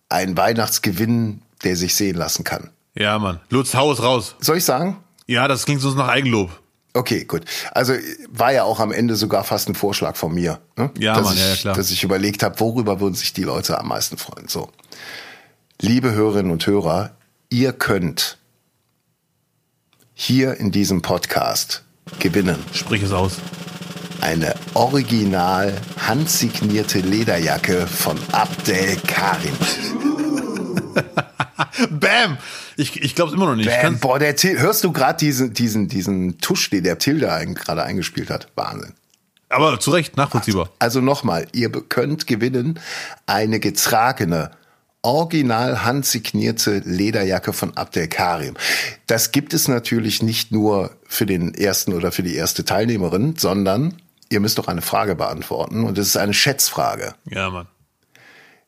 ein Weihnachtsgewinn, der sich sehen lassen kann. Ja, Mann. Lutz, hau es raus. Soll ich sagen? Ja, das klingt sonst nach Eigenlob. Okay, gut. Also war ja auch am Ende sogar fast ein Vorschlag von mir. Ne? Ja, dass Mann, ich, ja, klar. Dass ich überlegt habe, worüber würden sich die Leute am meisten freuen. So. Liebe Hörerinnen und Hörer, ihr könnt hier in diesem Podcast gewinnen. Sprich es aus. Eine original handsignierte Lederjacke von Abdel Karim. Bam! Ich, ich glaube es immer noch nicht. Bam, boah, der Til hörst du gerade diesen, diesen, diesen Tusch, den der Tilda ein, gerade eingespielt hat? Wahnsinn. Aber zu Recht, nachvollziehbar. Also, also nochmal, ihr könnt gewinnen eine getragene, original handsignierte Lederjacke von Abdel Karim. Das gibt es natürlich nicht nur für den ersten oder für die erste Teilnehmerin, sondern ihr müsst doch eine Frage beantworten und es ist eine Schätzfrage. Ja, Mann.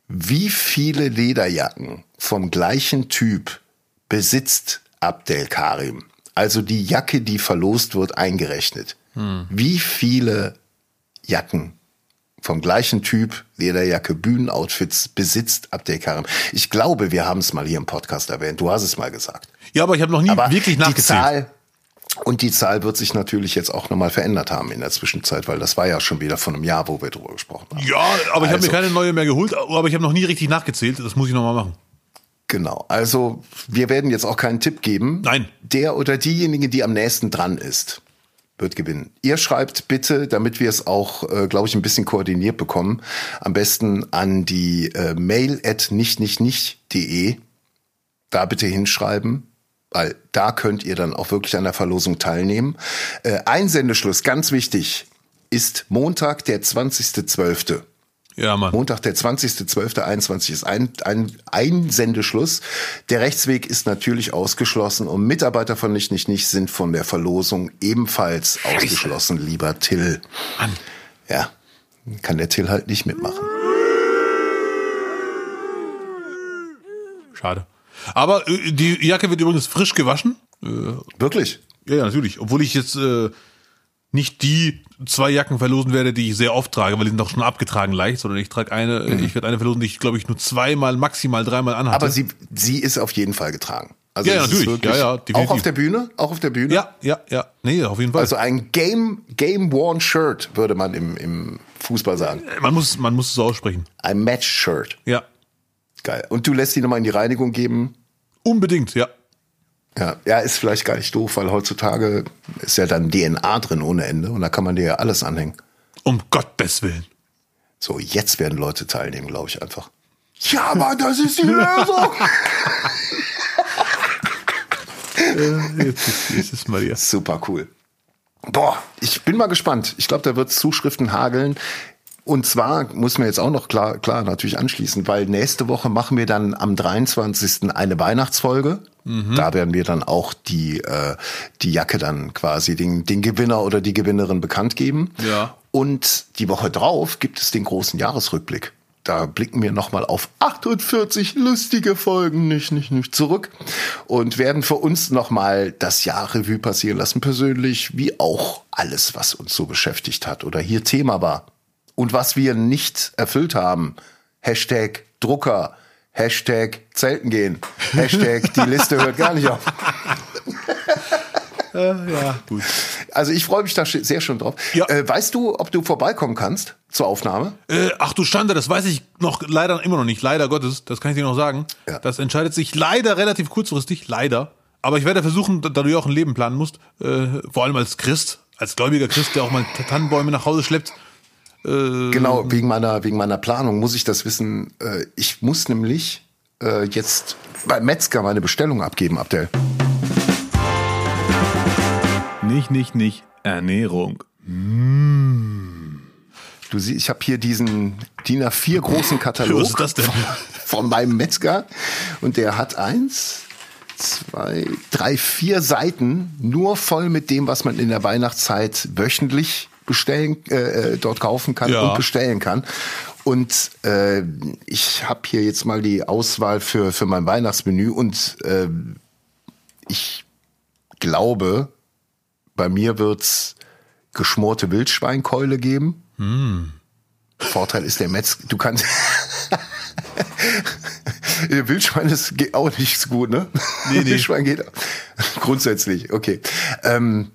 Wie viele Lederjacken vom gleichen Typ besitzt Abdel Karim? Also die Jacke, die verlost wird, eingerechnet. Hm. Wie viele Jacken vom gleichen Typ, Lederjacke, Bühnenoutfits besitzt Abdel Karim? Ich glaube, wir haben es mal hier im Podcast erwähnt. Du hast es mal gesagt. Ja, aber ich habe noch nie aber wirklich nachgezählt. Die Zahl, Und die Zahl wird sich natürlich jetzt auch nochmal verändert haben in der Zwischenzeit, weil das war ja schon wieder von einem Jahr, wo wir drüber gesprochen haben. Ja, aber ich also, habe mir keine neue mehr geholt, aber ich habe noch nie richtig nachgezählt. Das muss ich nochmal machen. Genau. Also wir werden jetzt auch keinen Tipp geben. Nein. Der oder diejenige, die am nächsten dran ist, wird gewinnen. Ihr schreibt bitte, damit wir es auch, äh, glaube ich, ein bisschen koordiniert bekommen, am besten an die äh, mail at nicht nicht nicht.de. Da bitte hinschreiben weil da könnt ihr dann auch wirklich an der Verlosung teilnehmen. Äh, Einsendeschluss, ganz wichtig, ist Montag, der 20.12. Ja, Mann. Montag, der 20.12.21 ist ein, ein Einsendeschluss. Der Rechtsweg ist natürlich ausgeschlossen und Mitarbeiter von Nicht, Nicht, Nicht sind von der Verlosung ebenfalls ausgeschlossen, lieber Till. Mann. Ja, kann der Till halt nicht mitmachen. Schade. Aber äh, die Jacke wird übrigens frisch gewaschen. Äh, Wirklich? Ja, ja, natürlich. Obwohl ich jetzt äh, nicht die zwei Jacken verlosen werde, die ich sehr oft trage, weil die sind doch schon abgetragen leicht, sondern ich trage eine, äh, mhm. ich werde eine verlosen, die ich glaube ich nur zweimal, maximal dreimal anhatte. Aber sie, sie ist auf jeden Fall getragen. Also ja, ja natürlich. Ja, ja, definitiv. Auch auf der Bühne? Auch auf der Bühne? Ja, ja, ja. Nee, auf jeden Fall. Also ein Game, Game Worn Shirt, würde man im, im Fußball sagen. Man muss, man muss es so aussprechen. Ein Match Shirt. Ja. Geil. Und du lässt die nochmal in die Reinigung geben? Unbedingt, ja. Ja, ja, ist vielleicht gar nicht doof, weil heutzutage ist ja dann DNA drin ohne Ende und da kann man dir ja alles anhängen. Um Gottes Willen. So, jetzt werden Leute teilnehmen, glaube ich einfach. Ja, aber das ist die Lösung. Jesus Maria. Super cool. Boah, ich bin mal gespannt. Ich glaube, da wird Zuschriften hageln. Und zwar muss man jetzt auch noch klar, klar natürlich anschließen, weil nächste Woche machen wir dann am 23. eine Weihnachtsfolge. Mhm. Da werden wir dann auch die, äh, die Jacke dann quasi den, den Gewinner oder die Gewinnerin bekannt geben. Ja. Und die Woche drauf gibt es den großen Jahresrückblick. Da blicken wir nochmal auf 48 lustige Folgen nicht, nicht, nicht zurück und werden für uns nochmal das Jahr Revue passieren lassen, persönlich, wie auch alles, was uns so beschäftigt hat oder hier Thema war und was wir nicht erfüllt haben. Hashtag Drucker, Hashtag Zelten gehen, Hashtag die Liste hört gar nicht auf. Äh, ja, gut. Also ich freue mich da sehr schon drauf. Ja. Äh, weißt du, ob du vorbeikommen kannst zur Aufnahme? Äh, ach du Stande, das weiß ich noch leider immer noch nicht. Leider Gottes, das kann ich dir noch sagen. Ja. Das entscheidet sich leider relativ kurzfristig, leider. Aber ich werde versuchen, da du ja auch ein Leben planen musst, äh, vor allem als Christ, als gläubiger Christ, der auch mal Tannenbäume nach Hause schleppt, äh, genau, wegen meiner, wegen meiner Planung muss ich das wissen. Äh, ich muss nämlich äh, jetzt beim Metzger meine Bestellung abgeben, Abdel. Nicht, nicht, nicht. Ernährung. Mm. Du siehst, ich habe hier diesen DIN A4 großen Katalog Was ist das denn? von meinem Metzger und der hat eins, zwei, drei, vier Seiten nur voll mit dem, was man in der Weihnachtszeit wöchentlich bestellen, äh, äh, dort kaufen kann ja. und bestellen kann. Und äh, ich habe hier jetzt mal die Auswahl für, für mein Weihnachtsmenü und äh, ich glaube, bei mir wird's geschmorte Wildschweinkeule geben. Mm. Vorteil ist der Metz, du kannst. Wildschwein ist auch nicht so gut, ne? Nee, nee. Wildschwein geht grundsätzlich, okay. Ähm,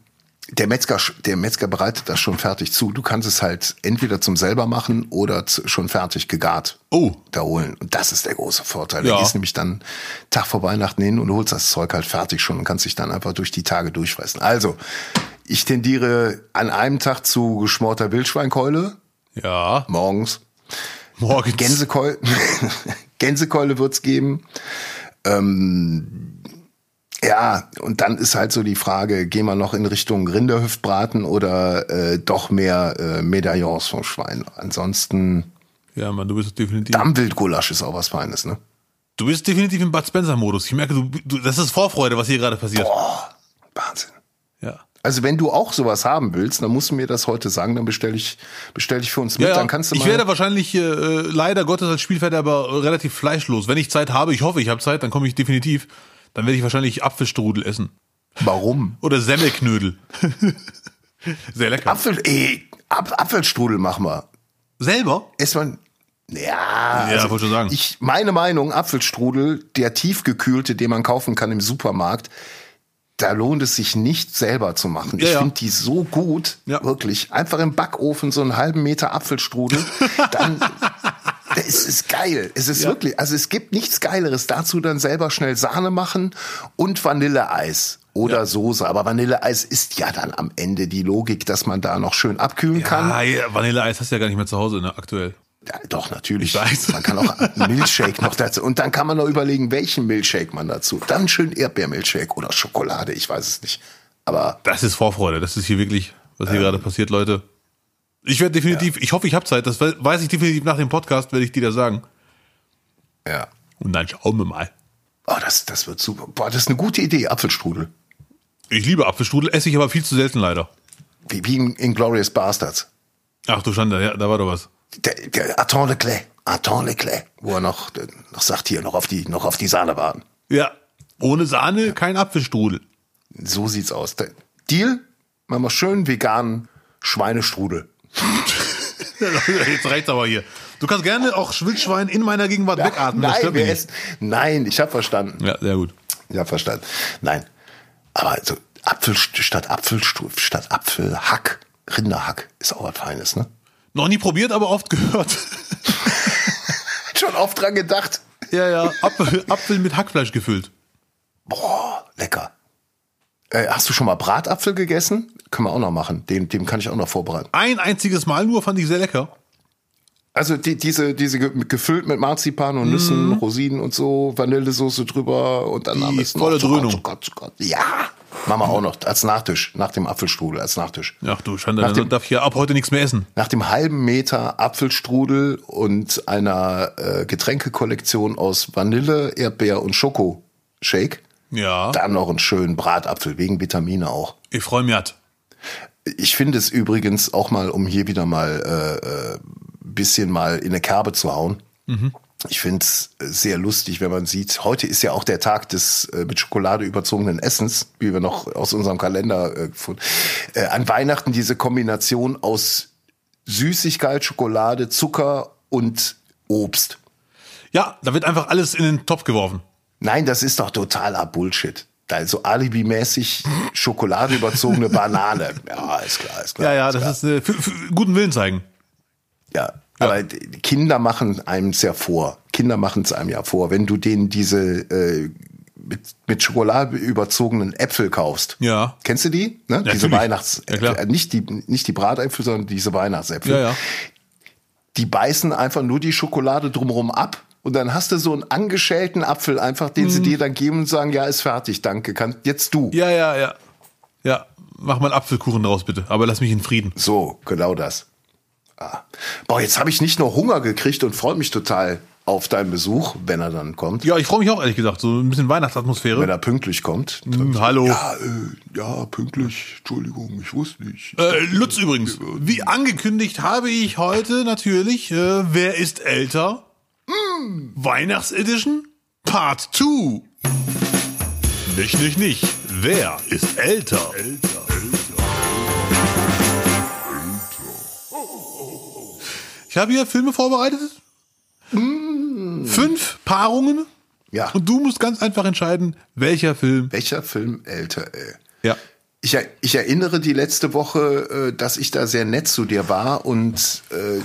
der Metzger, der Metzger bereitet das schon fertig zu. Du kannst es halt entweder zum selber machen oder schon fertig gegart oh. da holen. Und das ist der große Vorteil. Ja. Du gehst nämlich dann Tag vor Weihnachten hin und holst das Zeug halt fertig schon und kannst dich dann einfach durch die Tage durchfressen. Also, ich tendiere an einem Tag zu geschmorter Wildschweinkeule. Ja. Morgens. Morgens. Gänsekeule, Gänsekeule wird's geben. Ähm, ja, und dann ist halt so die Frage, gehen wir noch in Richtung Rinderhüftbraten oder äh, doch mehr äh, Medaillons vom Schwein? Ansonsten. Ja, man, du bist definitiv. Dammwildgulasch ist auch was Feines, ne? Du bist definitiv im Bud Spencer-Modus. Ich merke, du, du, das ist Vorfreude, was hier gerade passiert. Boah, Wahnsinn. Ja. Also wenn du auch sowas haben willst, dann musst du mir das heute sagen, dann bestelle ich, bestell ich für uns mit. Ja, dann kannst du mal ich werde wahrscheinlich äh, leider Gottes als Spielverderber relativ fleischlos. Wenn ich Zeit habe, ich hoffe, ich habe Zeit, dann komme ich definitiv dann werde ich wahrscheinlich Apfelstrudel essen. Warum? Oder Semmelknödel. Sehr lecker. Apfel, ey, Ap Apfelstrudel machen wir. Selber? Ist man. Ja, ja also wollte schon sagen. Ich, meine Meinung, Apfelstrudel, der tiefgekühlte, den man kaufen kann im Supermarkt, da lohnt es sich nicht selber zu machen. Ja, ich ja. finde die so gut, Ja. wirklich. Einfach im Backofen so einen halben Meter Apfelstrudel, dann es ist geil. Es ist Ja. wirklich, also es gibt nichts Geileres. Dazu dann selber schnell Sahne machen und Vanilleeis oder Ja. Soße. Aber Vanilleeis ist ja dann am Ende die Logik, dass man da noch schön abkühlen kann. Ah, ja, Vanilleeis hast du ja gar nicht mehr zu Hause, ne, aktuell. Ja, doch, natürlich. Man kann auch einen Milchshake noch dazu. Und dann kann man noch überlegen, welchen Milchshake man dazu. Dann schön Erdbeermilchshake oder Schokolade, ich weiß es nicht. Aber Das ist Vorfreude. Das ist hier wirklich, was hier gerade passiert, Leute. Ich werde definitiv, ich hoffe, ich habe Zeit. Das we- weiß ich definitiv nach dem Podcast, werde ich dir das sagen. ja. Und dann schauen wir mal. Oh, das, das wird super. Boah, das ist eine gute Idee, Apfelstrudel. Ich liebe Apfelstrudel, esse ich aber viel zu selten leider. Wie, wie in Inglourious Bastards. Ach du Schande, ja, da war doch was. Der, der Attends Leclerc. Attends Leclerc. Wo er noch, noch sagt, hier, noch auf die, noch auf die Sahne warten. Ja, ohne Sahne kein Apfelstrudel. So sieht's aus. Deal? Machen wir schön veganen Schweinestrudel. Jetzt reicht's aber hier. Du kannst gerne auch Wildschwein in meiner Gegenwart wegatmen. das Nein, wir essen. Nein, ich habe verstanden. Ja, sehr gut. Ich habe verstanden. Nein. Aber also Apfel statt Apfelstu statt Apfelhack, Rinderhack ist auch was Feines, ne? Noch nie probiert, aber oft gehört. Schon oft dran gedacht. ja, ja. Apfel, Apfel mit Hackfleisch gefüllt. Boah, lecker. Äh, hast du schon mal Bratapfel gegessen? Können wir auch noch machen. Den, den kann ich auch noch vorbereiten. Ein einziges Mal nur fand ich sehr lecker. Also die, diese, diese ge- gefüllt mit Marzipan und Nüssen, Rosinen und so, Vanillesoße drüber und dann am besten volle noch Zucker, Dröhnung. Zucker, Zucker. Ja, machen wir auch noch als Nachtisch, nach dem Apfelstrudel als Nachtisch. Ach du Schande, Nach dann dem- darf ich ja ab heute nichts mehr essen. Nach dem halben Meter Apfelstrudel und einer äh, Getränkekollektion aus Vanille, Erdbeer und Schokoshake, Ja. dann noch einen schönen Bratapfel, wegen Vitamine auch. Ich freue mich. Ich finde es übrigens auch mal, um hier wieder mal äh, äh, bisschen mal in eine Kerbe zu hauen. Ich finde es sehr lustig, wenn man sieht, heute ist ja auch der Tag des äh, mit Schokolade überzogenen Essens, wie wir noch aus unserem Kalender äh, gefunden. Äh, an Weihnachten diese Kombination aus Süßigkeit, Schokolade, Zucker und Obst. Ja, da wird einfach alles in den Topf geworfen. Nein, das ist doch totaler Bullshit. Also alibimäßig Schokolade überzogene Banane. Ja, ist klar, ist klar. Ja, ja, ist das klar. ist äh, für, für guten Willen zeigen. Ja, aber die Kinder machen einem es ja vor. Kinder machen es einem ja vor. Wenn du denen diese äh, mit, mit Schokolade überzogenen Äpfel kaufst. Ja. Kennst du die? Ne? diese natürlich. Weihnachtsäpfel. Ja, nicht, die, nicht die Bratäpfel, sondern diese Weihnachtsäpfel. Ja, ja. Die beißen einfach nur die Schokolade drumherum ab. Und dann hast du so einen angeschälten Apfel einfach, den Mhm. sie dir dann geben und sagen, ja, ist fertig, danke, kann, jetzt du. Ja, ja, ja. Ja, mach mal einen Apfelkuchen draus, bitte. Aber lass mich in Frieden. So, genau das. Ah. Boah, jetzt habe ich nicht nur Hunger gekriegt und freue mich total auf deinen Besuch, wenn er dann kommt. Ja, ich freue mich auch ehrlich gesagt. So ein bisschen Weihnachtsatmosphäre. Wenn er pünktlich kommt. Hm, hallo. Ja, äh, ja, pünktlich. Entschuldigung, ich wusste nicht. Äh, Lutz übrigens, wie angekündigt habe ich heute natürlich, äh, wer ist älter? Hm. Weihnachtsedition Part 2. Nicht, nicht, nicht. Wer ist älter? Ich habe hier Filme vorbereitet. Fünf Paarungen. Ja. Und du musst ganz einfach entscheiden, welcher Film. Welcher Film älter, ey? Ja. Ich, ich erinnere die letzte Woche, äh, dass ich da sehr nett zu dir war und äh,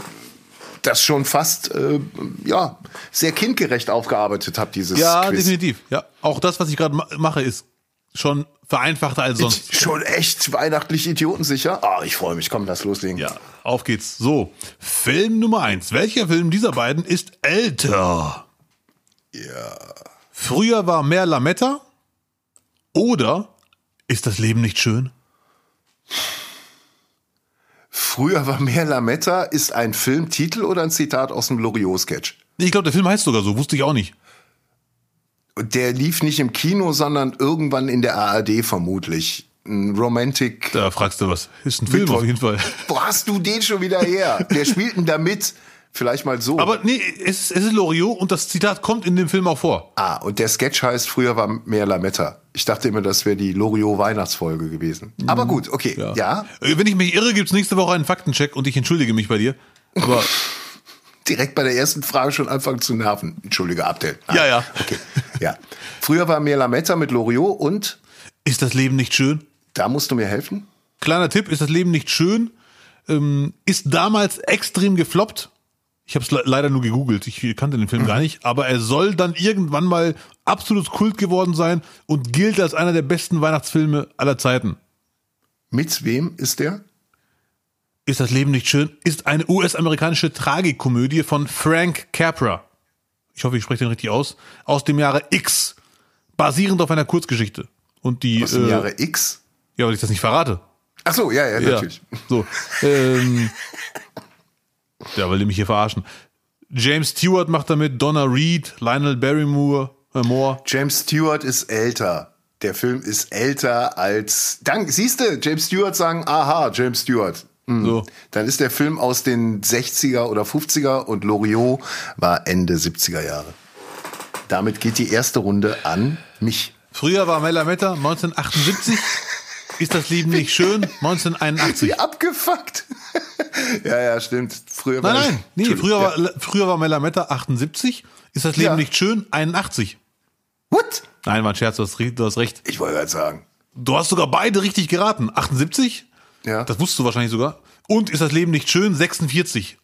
das schon fast äh, ja sehr kindgerecht aufgearbeitet habe, dieses Ja, Quiz. definitiv. Ja, auch das, was ich gerade ma mache, ist schon vereinfachter als sonst. Ich, schon echt weihnachtlich idiotensicher. Ah, ich freue mich. Komm, lass loslegen. Ja, auf geht's. So, Film Nummer eins. Welcher Film dieser beiden ist älter? ja. Früher war mehr Lametta oder ist das Leben nicht schön? Früher war mehr Lametta ist ein Filmtitel oder ein Zitat aus dem Loriot-Sketch. Ich glaube, der Film heißt sogar so, wusste ich auch nicht. Der lief nicht im Kino, sondern irgendwann in der ARD vermutlich. Ein Romantic. Da fragst du was. Ist ein Film auf jeden Fall. Wo hast du den schon wieder her? Der spielt denn da mit? Vielleicht mal so. Aber nee, es, es ist Loriot und das Zitat kommt in dem Film auch vor. ah, und der Sketch heißt Früher war mehr Lametta. Ich dachte immer, das wäre die Loriot-Weihnachtsfolge gewesen. Aber gut, okay. Ja. Äh, Wenn ich mich irre, gibt's nächste Woche einen Faktencheck und ich entschuldige mich bei dir. Aber Direkt bei der ersten Frage schon anfangen zu nerven. Entschuldige, Abdel. Nein. Ja, ja. Okay. Ja. Früher war mehr Lametta mit Loriot und Ist das Leben nicht schön? Da musst du mir helfen. Kleiner Tipp, ist das Leben nicht schön? Ähm, ist damals extrem gefloppt. Ich habe es le leider nur gegoogelt, ich kannte den Film mhm. gar nicht, aber er soll dann irgendwann mal absolut Kult geworden sein und gilt als einer der besten Weihnachtsfilme aller Zeiten. Mit wem ist der? Ist das Leben nicht schön? Ist eine US-amerikanische Tragikomödie von Frank Capra. Ich hoffe, ich spreche den richtig aus. Aus dem Jahre X. Basierend auf einer Kurzgeschichte. Und die, aus dem äh, Jahre X? Ja, weil ich das nicht verrate. Ach so, ja, ja, natürlich. Ja, so. Ähm, ja, weil die mich hier verarschen. James Stewart macht damit, Donna Reed, Lionel Barrymore, äh, Moore. James Stewart ist älter. Der Film ist älter als. Dank, siehst du, James Stewart sagen, aha, James Stewart. Mhm. So. Dann ist der Film aus den 60er oder 50er und Loriot war Ende 70er Jahre. Damit geht die erste Runde an mich. Früher war Mella Metta 1978. ist das Leben nicht schön? 1981. Wie abgefuckt. ja, ja, stimmt. Früher nein, war nein, nee, früher, ja. war, früher war Mella Metta 78. Ist das Leben ja. nicht schön? 81. What? Nein, war ein Scherz, du hast, du hast recht. Ich wollte gerade sagen. Du hast sogar beide richtig geraten. 78? Ja. Das wusstest du wahrscheinlich sogar. Und ist das Leben nicht schön? 46.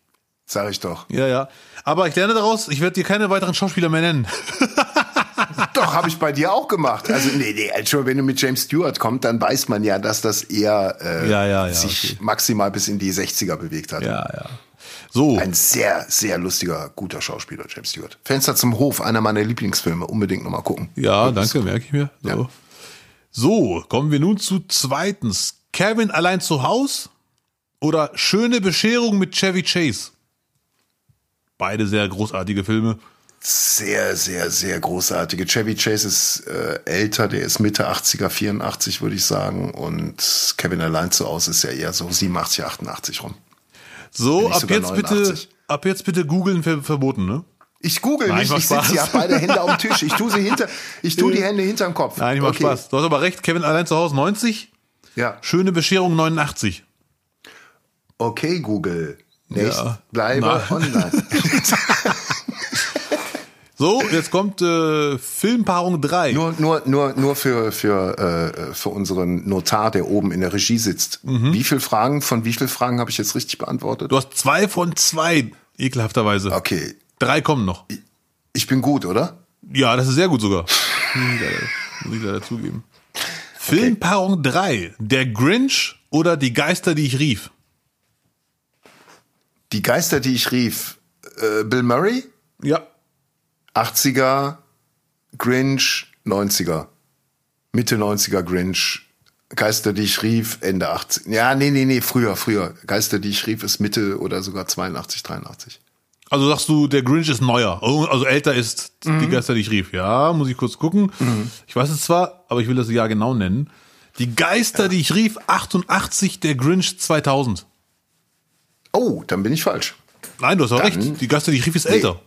Sag ich doch. Ja, ja. Aber ich lerne daraus, ich werde dir keine weiteren Schauspieler mehr nennen. Doch, habe ich bei dir auch gemacht. Also, nee, nee, schon wenn du mit James Stewart kommst, dann weiß man ja, dass das eher äh, ja, ja, ja, sich okay. maximal bis in die 60er bewegt hat. Ja, ja. So. Ein sehr, sehr lustiger, guter Schauspieler, James Stewart. Fenster zum Hof, einer meiner Lieblingsfilme. Unbedingt nochmal gucken. Ja, danke, merke ich mir. So. Ja. so, kommen wir nun zu zweitens. Kevin allein zu Haus oder Schöne Bescherung mit Chevy Chase. Beide sehr großartige Filme. Sehr, sehr, sehr großartige. Chevy Chase ist äh, älter, der ist Mitte 80er, 84 würde ich sagen. Und Kevin allein zu Hause ist ja eher so 87, 88 rum. So, ab jetzt 89. bitte, ab jetzt bitte googeln ver verboten, ne? Ich google Nein, nicht, ich sitze hier, beide Hände auf dem Tisch. Ich tue sie hinter, ich tue die Hände hinterm Kopf. Nein, ich mach okay. Spaß. Du hast aber recht, Kevin allein zu Hause 90. Ja. Schöne Bescherung 89. Okay, Google. Nicht ja. bleibe Na. online. So, jetzt kommt äh, Filmpaarung 3. Nur, nur, nur, nur für, für, äh, für unseren Notar, der oben in der Regie sitzt. Mhm. Wie viele Fragen, von wie vielen Fragen habe ich jetzt richtig beantwortet? Du hast zwei von zwei, ekelhafterweise. Okay. Drei kommen noch. Ich, bin gut, oder? Ja, das ist sehr gut sogar. Muss ich leider zugeben. Filmpaarung 3. Der Grinch oder die Geister, die ich rief? Die Geister, die ich rief. Äh, Bill Murray? Ja. 80er Grinch, 90er. Mitte 90er Grinch. Geister, die ich rief, Ende 80. Ja, nee, nee, nee, früher, früher. Geister, die ich rief, ist Mitte oder sogar 82, 83. Also sagst du, der Grinch ist neuer, oh, also älter ist mhm. die Geister, die ich rief. Ja, muss ich kurz gucken. Mhm. Ich weiß es zwar, aber ich will das Jahr genau nennen. Die Geister, ja. die ich rief, 88, der Grinch 2000. Oh, dann bin ich falsch. Nein, du hast auch dann, recht. Die Geister, die ich rief, ist nee. älter.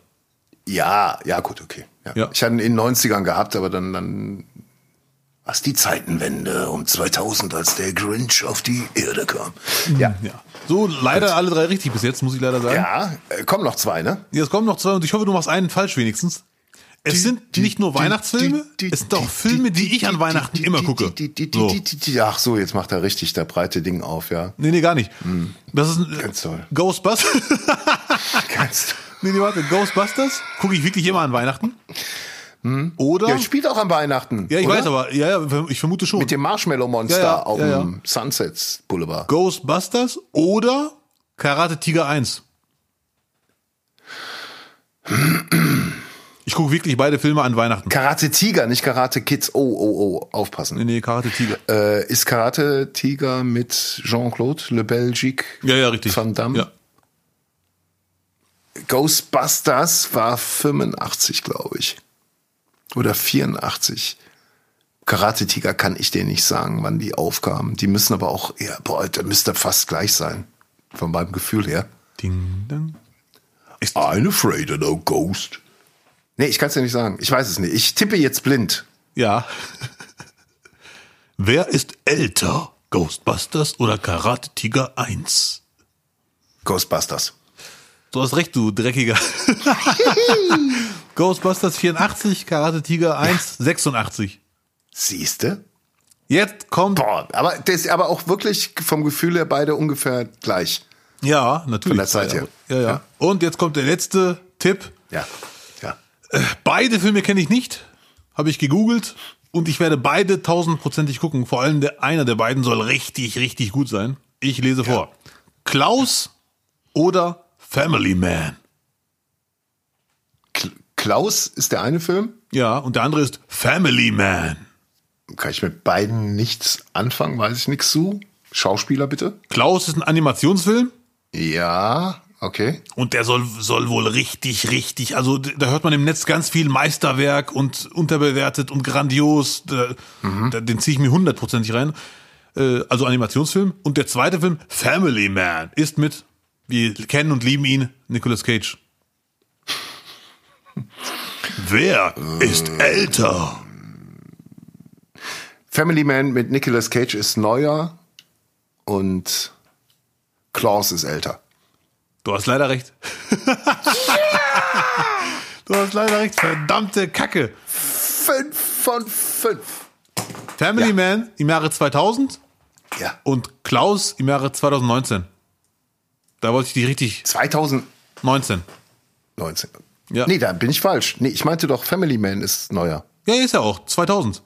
Ja, ja, gut, okay. Ja. ja. Ich hatte ihn in den 90ern gehabt, aber dann, dann was die Zeitenwende um 2000, als der Grinch auf die Erde kam. Ja. ja. So, leider Gut. alle drei richtig bis jetzt, muss ich leider sagen. Ja, äh, kommen noch zwei, ne? Ja, es kommen noch zwei und ich hoffe, du machst einen falsch wenigstens. Es die, sind die, nicht nur die, Weihnachtsfilme, es sind auch Filme, die ich an Weihnachten immer gucke. So. Ach so, jetzt macht er richtig das breite Ding auf, ja. Nee, nee, gar nicht. Hm. Das ist ein Ganz toll. Ghostbusters. Ganz toll. Nee, nee, warte, Ghostbusters gucke ich wirklich immer an Weihnachten. Hm. Oder? Ja, spielt auch an Weihnachten. Ja, ich oder? weiß aber, ja, ja, ich vermute schon. Mit dem Marshmallow Monster ja, ja, auf dem Sunsets Boulevard. Ghostbusters oder Karate Tiger 1. Ich gucke wirklich beide Filme an Weihnachten. Karate Tiger, nicht Karate Kids. Oh, oh, oh, aufpassen. Nee, nee, Karate Tiger. Äh, ist Karate Tiger mit Jean-Claude Le Belgique? Ja, ja, richtig. Van Damme? Ja. Ghostbusters war 85, glaube ich. Oder 84. Karate Tiger kann ich dir nicht sagen, wann die aufkamen. Die müssen aber auch eher, boah, der müsste fast gleich sein. Von meinem Gefühl her. Ding, ding. Ist I'm afraid of no ghost. Nee, ich kann es dir nicht sagen. Ich weiß es nicht. Ich tippe jetzt blind. Ja. Wer ist älter? Ghostbusters oder Karate Tiger 1? Ghostbusters. Du hast recht, du Dreckiger. Ghostbusters 84, Karate Tiger 1, ja. 86. Siehste? Jetzt kommt. Boah, aber das ist aber auch wirklich vom Gefühl her beide ungefähr gleich. Ja, natürlich. Von der Zeit her. Ja, ja, ja. Und jetzt kommt der letzte Tipp. Ja. ja. Beide Filme kenne ich nicht. Habe ich gegoogelt. Und ich werde beide tausendprozentig gucken. Vor allem der, einer der beiden soll richtig, richtig gut sein. Ich lese vor. Ja. Klaus oder Family Man? Klaus ist der eine Film? Ja, und der andere ist Family Man. Kann ich mit beiden nichts anfangen, weiß ich nichts zu. Schauspieler bitte? Klaus ist ein Animationsfilm. Ja, okay. Und der soll, soll wohl richtig, richtig, also da hört man im Netz ganz viel Meisterwerk und unterbewertet und grandios. Da, mhm. da, den ziehe ich mir hundertprozentig rein. Äh, also Animationsfilm. Und der zweite Film, Family Man, ist mit, wir kennen und lieben ihn, Nicolas Cage. Wer ist älter? Family Man mit Nicolas Cage ist neuer und Klaus ist älter. Du hast leider recht. du hast leider recht. Verdammte Kacke. Fünf von fünf. Family ja. Man im Jahre 2000. Ja. Und Klaus im Jahre 2019. Da wollte ich die richtig. 2019. 19. Ja. Nee, da bin ich falsch. Nee, ich meinte doch, Family Man ist neuer. Ja, ist ja auch. 2000.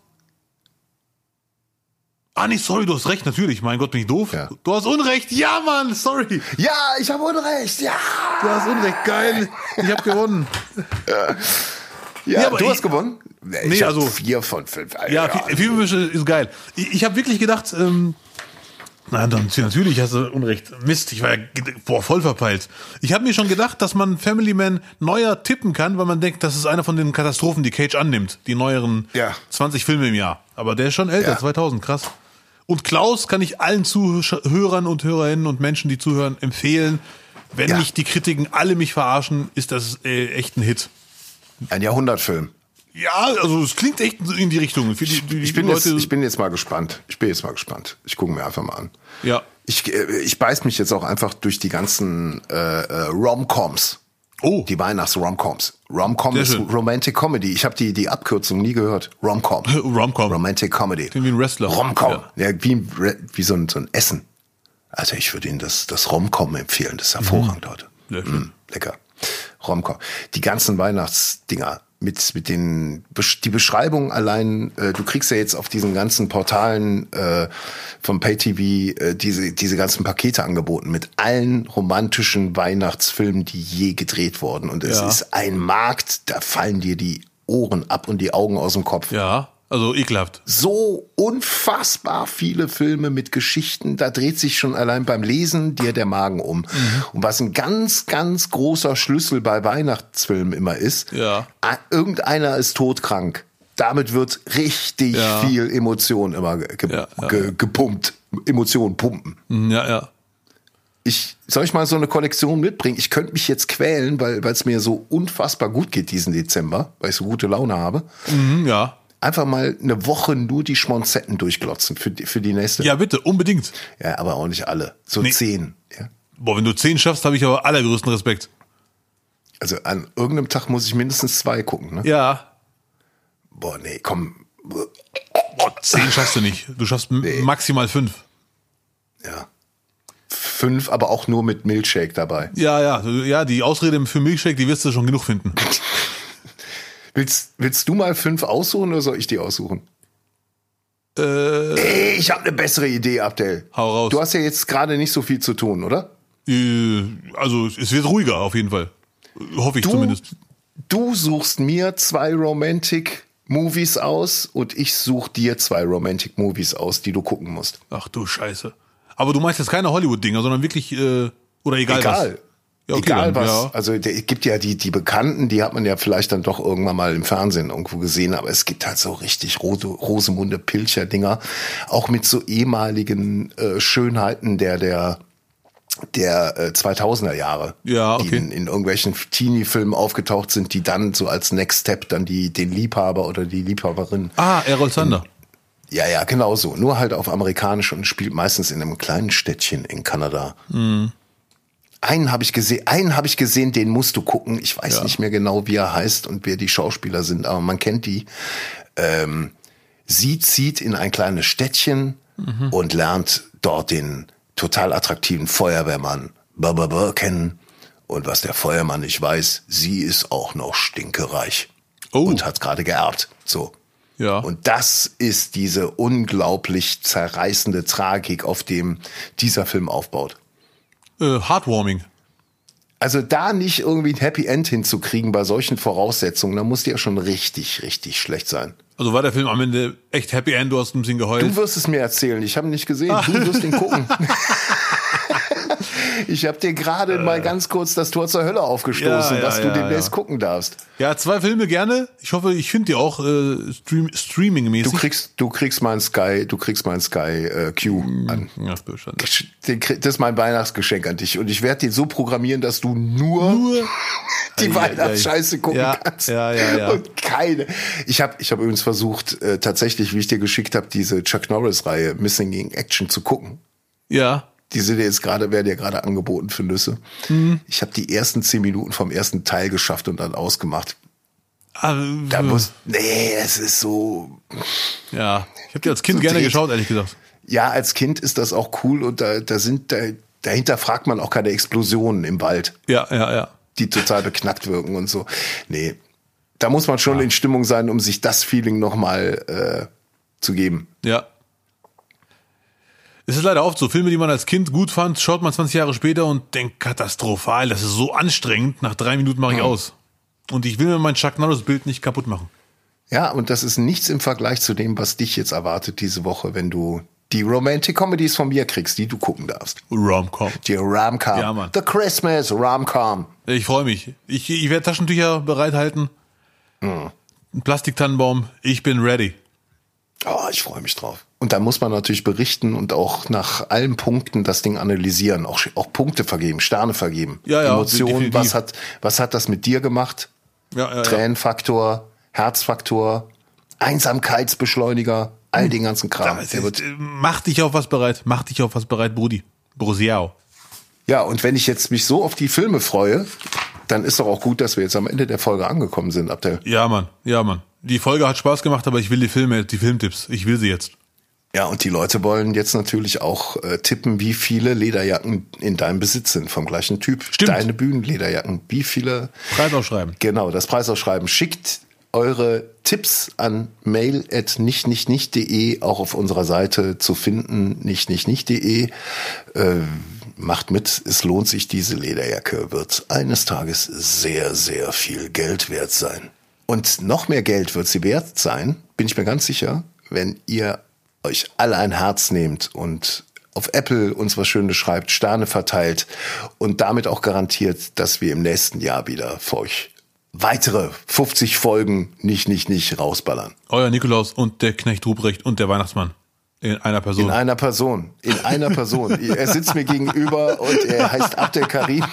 Ah, nee, sorry, du hast recht, natürlich. Mein Gott, bin ich doof. Ja. Du hast Unrecht. Ja, Mann, sorry. Ja, ich habe Unrecht. Ja. Du hast Unrecht. Geil. Ich habe gewonnen. Ja, ja du ich, hast gewonnen? Ich nee, also. Vier von fünf. Alter. Ja, vier von fünf ist geil. Ich, ich habe wirklich gedacht, ähm, na, dann natürlich hast du Unrecht. Mist, ich war ja boah, voll verpeilt. Ich habe mir schon gedacht, dass man Family Man neuer tippen kann, weil man denkt, das ist einer von den Katastrophen, die Cage annimmt. Die neueren ja. 20 Filme im Jahr. Aber der ist schon älter, ja. 2000, krass. Und Klaus kann ich allen Zuhörern und Hörerinnen und Menschen, die zuhören, empfehlen. Wenn ja. nicht die Kritiken alle mich verarschen, ist das äh, echt ein Hit. Ein Jahrhundertfilm. Ja, also es klingt echt in die Richtung. Die, die, ich, bin jetzt, ich bin jetzt mal gespannt. Ich bin jetzt mal gespannt. Ich gucke mir einfach mal an. Ja. Ich, äh, ich beiß mich jetzt auch einfach durch die ganzen äh, äh, Rom-Coms. Oh. Die Weihnachts-Romcoms. Romcom ist schön. Romantic Comedy. Ich habe die, die Abkürzung nie gehört. Romcom. Romcom. Romantic Comedy. Wie ein Wrestler. Romcom. Ja, ja wie, wie so, ein, so ein Essen. Also ich würde Ihnen das, das Romcom empfehlen. Das ist hervorragend mhm. heute. Mm, lecker. Romcom. Die ganzen Weihnachtsdinger mit, mit den, die Beschreibung allein, äh, du kriegst ja jetzt auf diesen ganzen Portalen äh, vom PayTV äh, diese, diese ganzen Pakete angeboten mit allen romantischen Weihnachtsfilmen, die je gedreht wurden. Und es ja. ist ein Markt, da fallen dir die Ohren ab und die Augen aus dem Kopf. Ja. Also ekelhaft. So unfassbar viele Filme mit Geschichten, da dreht sich schon allein beim Lesen dir der Magen um. Mhm. Und was ein ganz, ganz großer Schlüssel bei Weihnachtsfilmen immer ist, ja. irgendeiner ist todkrank. Damit wird richtig ja. viel Emotion immer ge ja, ge gepumpt. Emotionen pumpen. Mhm, ja, ja. Ich, soll ich mal so eine Kollektion mitbringen? Ich könnte mich jetzt quälen, weil es mir so unfassbar gut geht diesen Dezember, weil ich so gute Laune habe. Mhm, ja einfach mal eine Woche nur die Schmonzetten durchglotzen für die, für die nächste. Ja, bitte, unbedingt. Ja, aber auch nicht alle. So nee. zehn. Ja. Boah, wenn du zehn schaffst, habe ich aber allergrößten Respekt. Also an irgendeinem Tag muss ich mindestens zwei gucken, ne? Ja. Boah, nee, komm. Boah, zehn schaffst du nicht. Du schaffst nee. maximal fünf. Ja. Fünf, aber auch nur mit Milkshake dabei. Ja, ja. Ja, die Ausrede für Milkshake, die wirst du schon genug finden. Willst, willst du mal fünf aussuchen oder soll ich die aussuchen? Äh, Ey, ich habe eine bessere Idee, Abdel. Hau raus. Du hast ja jetzt gerade nicht so viel zu tun, oder? Äh, also es wird ruhiger auf jeden Fall. Hoffe ich du, zumindest. Du suchst mir zwei Romantic Movies aus und ich such dir zwei Romantic Movies aus, die du gucken musst. Ach du Scheiße. Aber du meinst jetzt keine Hollywood-Dinger, sondern wirklich, äh, oder egal, egal. Ja, okay, Egal dann, was. Ja. Also es gibt ja die, die Bekannten, die hat man ja vielleicht dann doch irgendwann mal im Fernsehen irgendwo gesehen, aber es gibt halt so richtig Rose, Rosemunde Pilcher-Dinger, auch mit so ehemaligen äh, Schönheiten der, der der äh, 2000er Jahre, ja, okay. die in, in irgendwelchen Teenie-Filmen aufgetaucht sind, die dann so als Next Step dann die den Liebhaber oder die Liebhaberin. Ah, Errol Sander. Ja, ja, genau so. Nur halt auf amerikanisch und spielt meistens in einem kleinen Städtchen in Kanada. Mhm. Einen habe ich gesehen, einen habe ich gesehen, den musst du gucken. Ich weiß ja. nicht mehr genau, wie er heißt und wer die Schauspieler sind, aber man kennt die. Ähm, Sie zieht in ein kleines Städtchen mhm. und lernt dort den total attraktiven Feuerwehrmann Baba kennen. Und was der Feuermann nicht weiß, sie ist auch noch stinkereich. Oh. Und hat gerade geerbt. So. Ja. Und das ist diese unglaublich zerreißende Tragik, auf dem dieser Film aufbaut. Äh, heartwarming. Also da nicht irgendwie ein Happy End hinzukriegen bei solchen Voraussetzungen, da muss die ja schon richtig, richtig schlecht sein. Also war der Film am Ende echt Happy End, du hast ein bisschen geheult. Du wirst es mir erzählen, ich habe ihn nicht gesehen, du wirst ihn gucken. Ich habe dir gerade äh. mal ganz kurz das Tor zur Hölle aufgestoßen, ja, dass ja, du demnächst gucken darfst. Ja, zwei Filme gerne. Ich hoffe, ich finde die auch äh, stream, streaming-mäßig. Du kriegst, du kriegst meinen Sky, du kriegst meinen Sky äh, Q mm, an. Ja, das ist mein Weihnachtsgeschenk an dich und ich werde den so programmieren, dass du nur, nur die Weihnachtsscheiße gucken kannst. Ja, ja, ja. Und keine. Ich habe ich hab übrigens versucht, äh, tatsächlich, wie ich dir geschickt habe, diese Chuck Norris-Reihe Missing in Action zu gucken. Ja. Die sind jetzt gerade, werden ja gerade angeboten für Nüsse. Mhm. Ich habe die ersten zehn Minuten vom ersten Teil geschafft und dann ausgemacht. Ah, da muss, nee, es ist so. Ja, ich habe die als Kind so gerne geschaut, ehrlich gesagt. Ja, als Kind ist das auch cool und da, da sind, da, dahinter fragt man auch keine Explosionen im Wald. Ja, ja, ja. Die total beknackt wirken und so. Nee, da muss man schon ja. in Stimmung sein, um sich das Feeling nochmal äh, zu geben. Ja. Es ist leider oft so, Filme, die man als Kind gut fand, schaut man 20 Jahre später und denkt, katastrophal, das ist so anstrengend, nach drei Minuten mache ich mhm. aus. Und ich will mir mein Chuck Norris-Bild nicht kaputt machen. Ja, und das ist nichts im Vergleich zu dem, was dich jetzt erwartet diese Woche, wenn du die Romantic Comedies von mir kriegst, die du gucken darfst. Romcom. Die Romcom. Ja, Mann. The Christmas Romcom. Ich freue mich. Ich, ich werde Taschentücher bereithalten. Mhm. Ein Plastiktannenbaum. Ich bin ready. Oh, ich freue mich drauf. Und da muss man natürlich berichten und auch nach allen Punkten das Ding analysieren, auch, auch Punkte vergeben, Sterne vergeben. Ja, ja, Emotionen, was hat, was hat das mit dir gemacht? Ja, ja, Tränenfaktor, Herzfaktor, Einsamkeitsbeschleuniger, all hm. den ganzen Kram. Ist, mach dich auf was bereit, mach dich auf was bereit, Brudi. Brosiao. Ja, und wenn ich jetzt mich so auf die Filme freue, dann ist doch auch gut, dass wir jetzt am Ende der Folge angekommen sind, Abdel. Ja, Mann, ja, Mann. Die Folge hat Spaß gemacht, aber ich will die Filme, die Filmtipps. Ich will sie jetzt. Ja, und die Leute wollen jetzt natürlich auch äh, tippen, wie viele Lederjacken in deinem Besitz sind vom gleichen Typ. Stimmt. Deine Bühnenlederjacken. Wie viele? Preisausschreiben. Genau, das Preisausschreiben. Schickt eure Tipps an mail at nicht nicht nicht.de auch auf unserer Seite zu finden nicht nicht nicht.de. Äh, macht mit, es lohnt sich diese Lederjacke wird eines Tages sehr sehr viel Geld wert sein. Und noch mehr Geld wird sie wert sein, bin ich mir ganz sicher, wenn ihr euch alle ein Herz nehmt und auf Apple uns was Schönes schreibt, Sterne verteilt und damit auch garantiert, dass wir im nächsten Jahr wieder für euch weitere 50 Folgen nicht, nicht, nicht rausballern. Euer Nikolaus und der Knecht Ruprecht und der Weihnachtsmann. In einer Person. In einer Person. In einer Person. er sitzt mir gegenüber und er heißt Abdel Karim.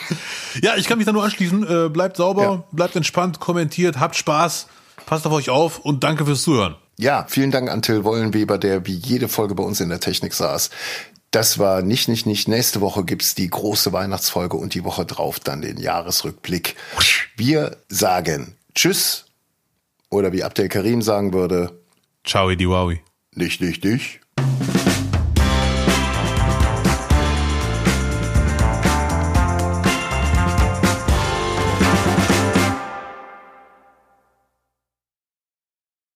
Ja, ich kann mich da nur anschließen. Äh, bleibt sauber, ja. bleibt entspannt, kommentiert, habt Spaß, passt auf euch auf und danke fürs Zuhören. Ja, vielen Dank an Till Wollenweber, der wie jede Folge bei uns in der Technik saß. Das war nicht, nicht, nicht. Nächste Woche gibt's die große Weihnachtsfolge und die Woche drauf dann den Jahresrückblick. Wir sagen Tschüss oder wie Abdel Karim sagen würde. Ciao, Idiwawi. Nicht, nicht, nicht.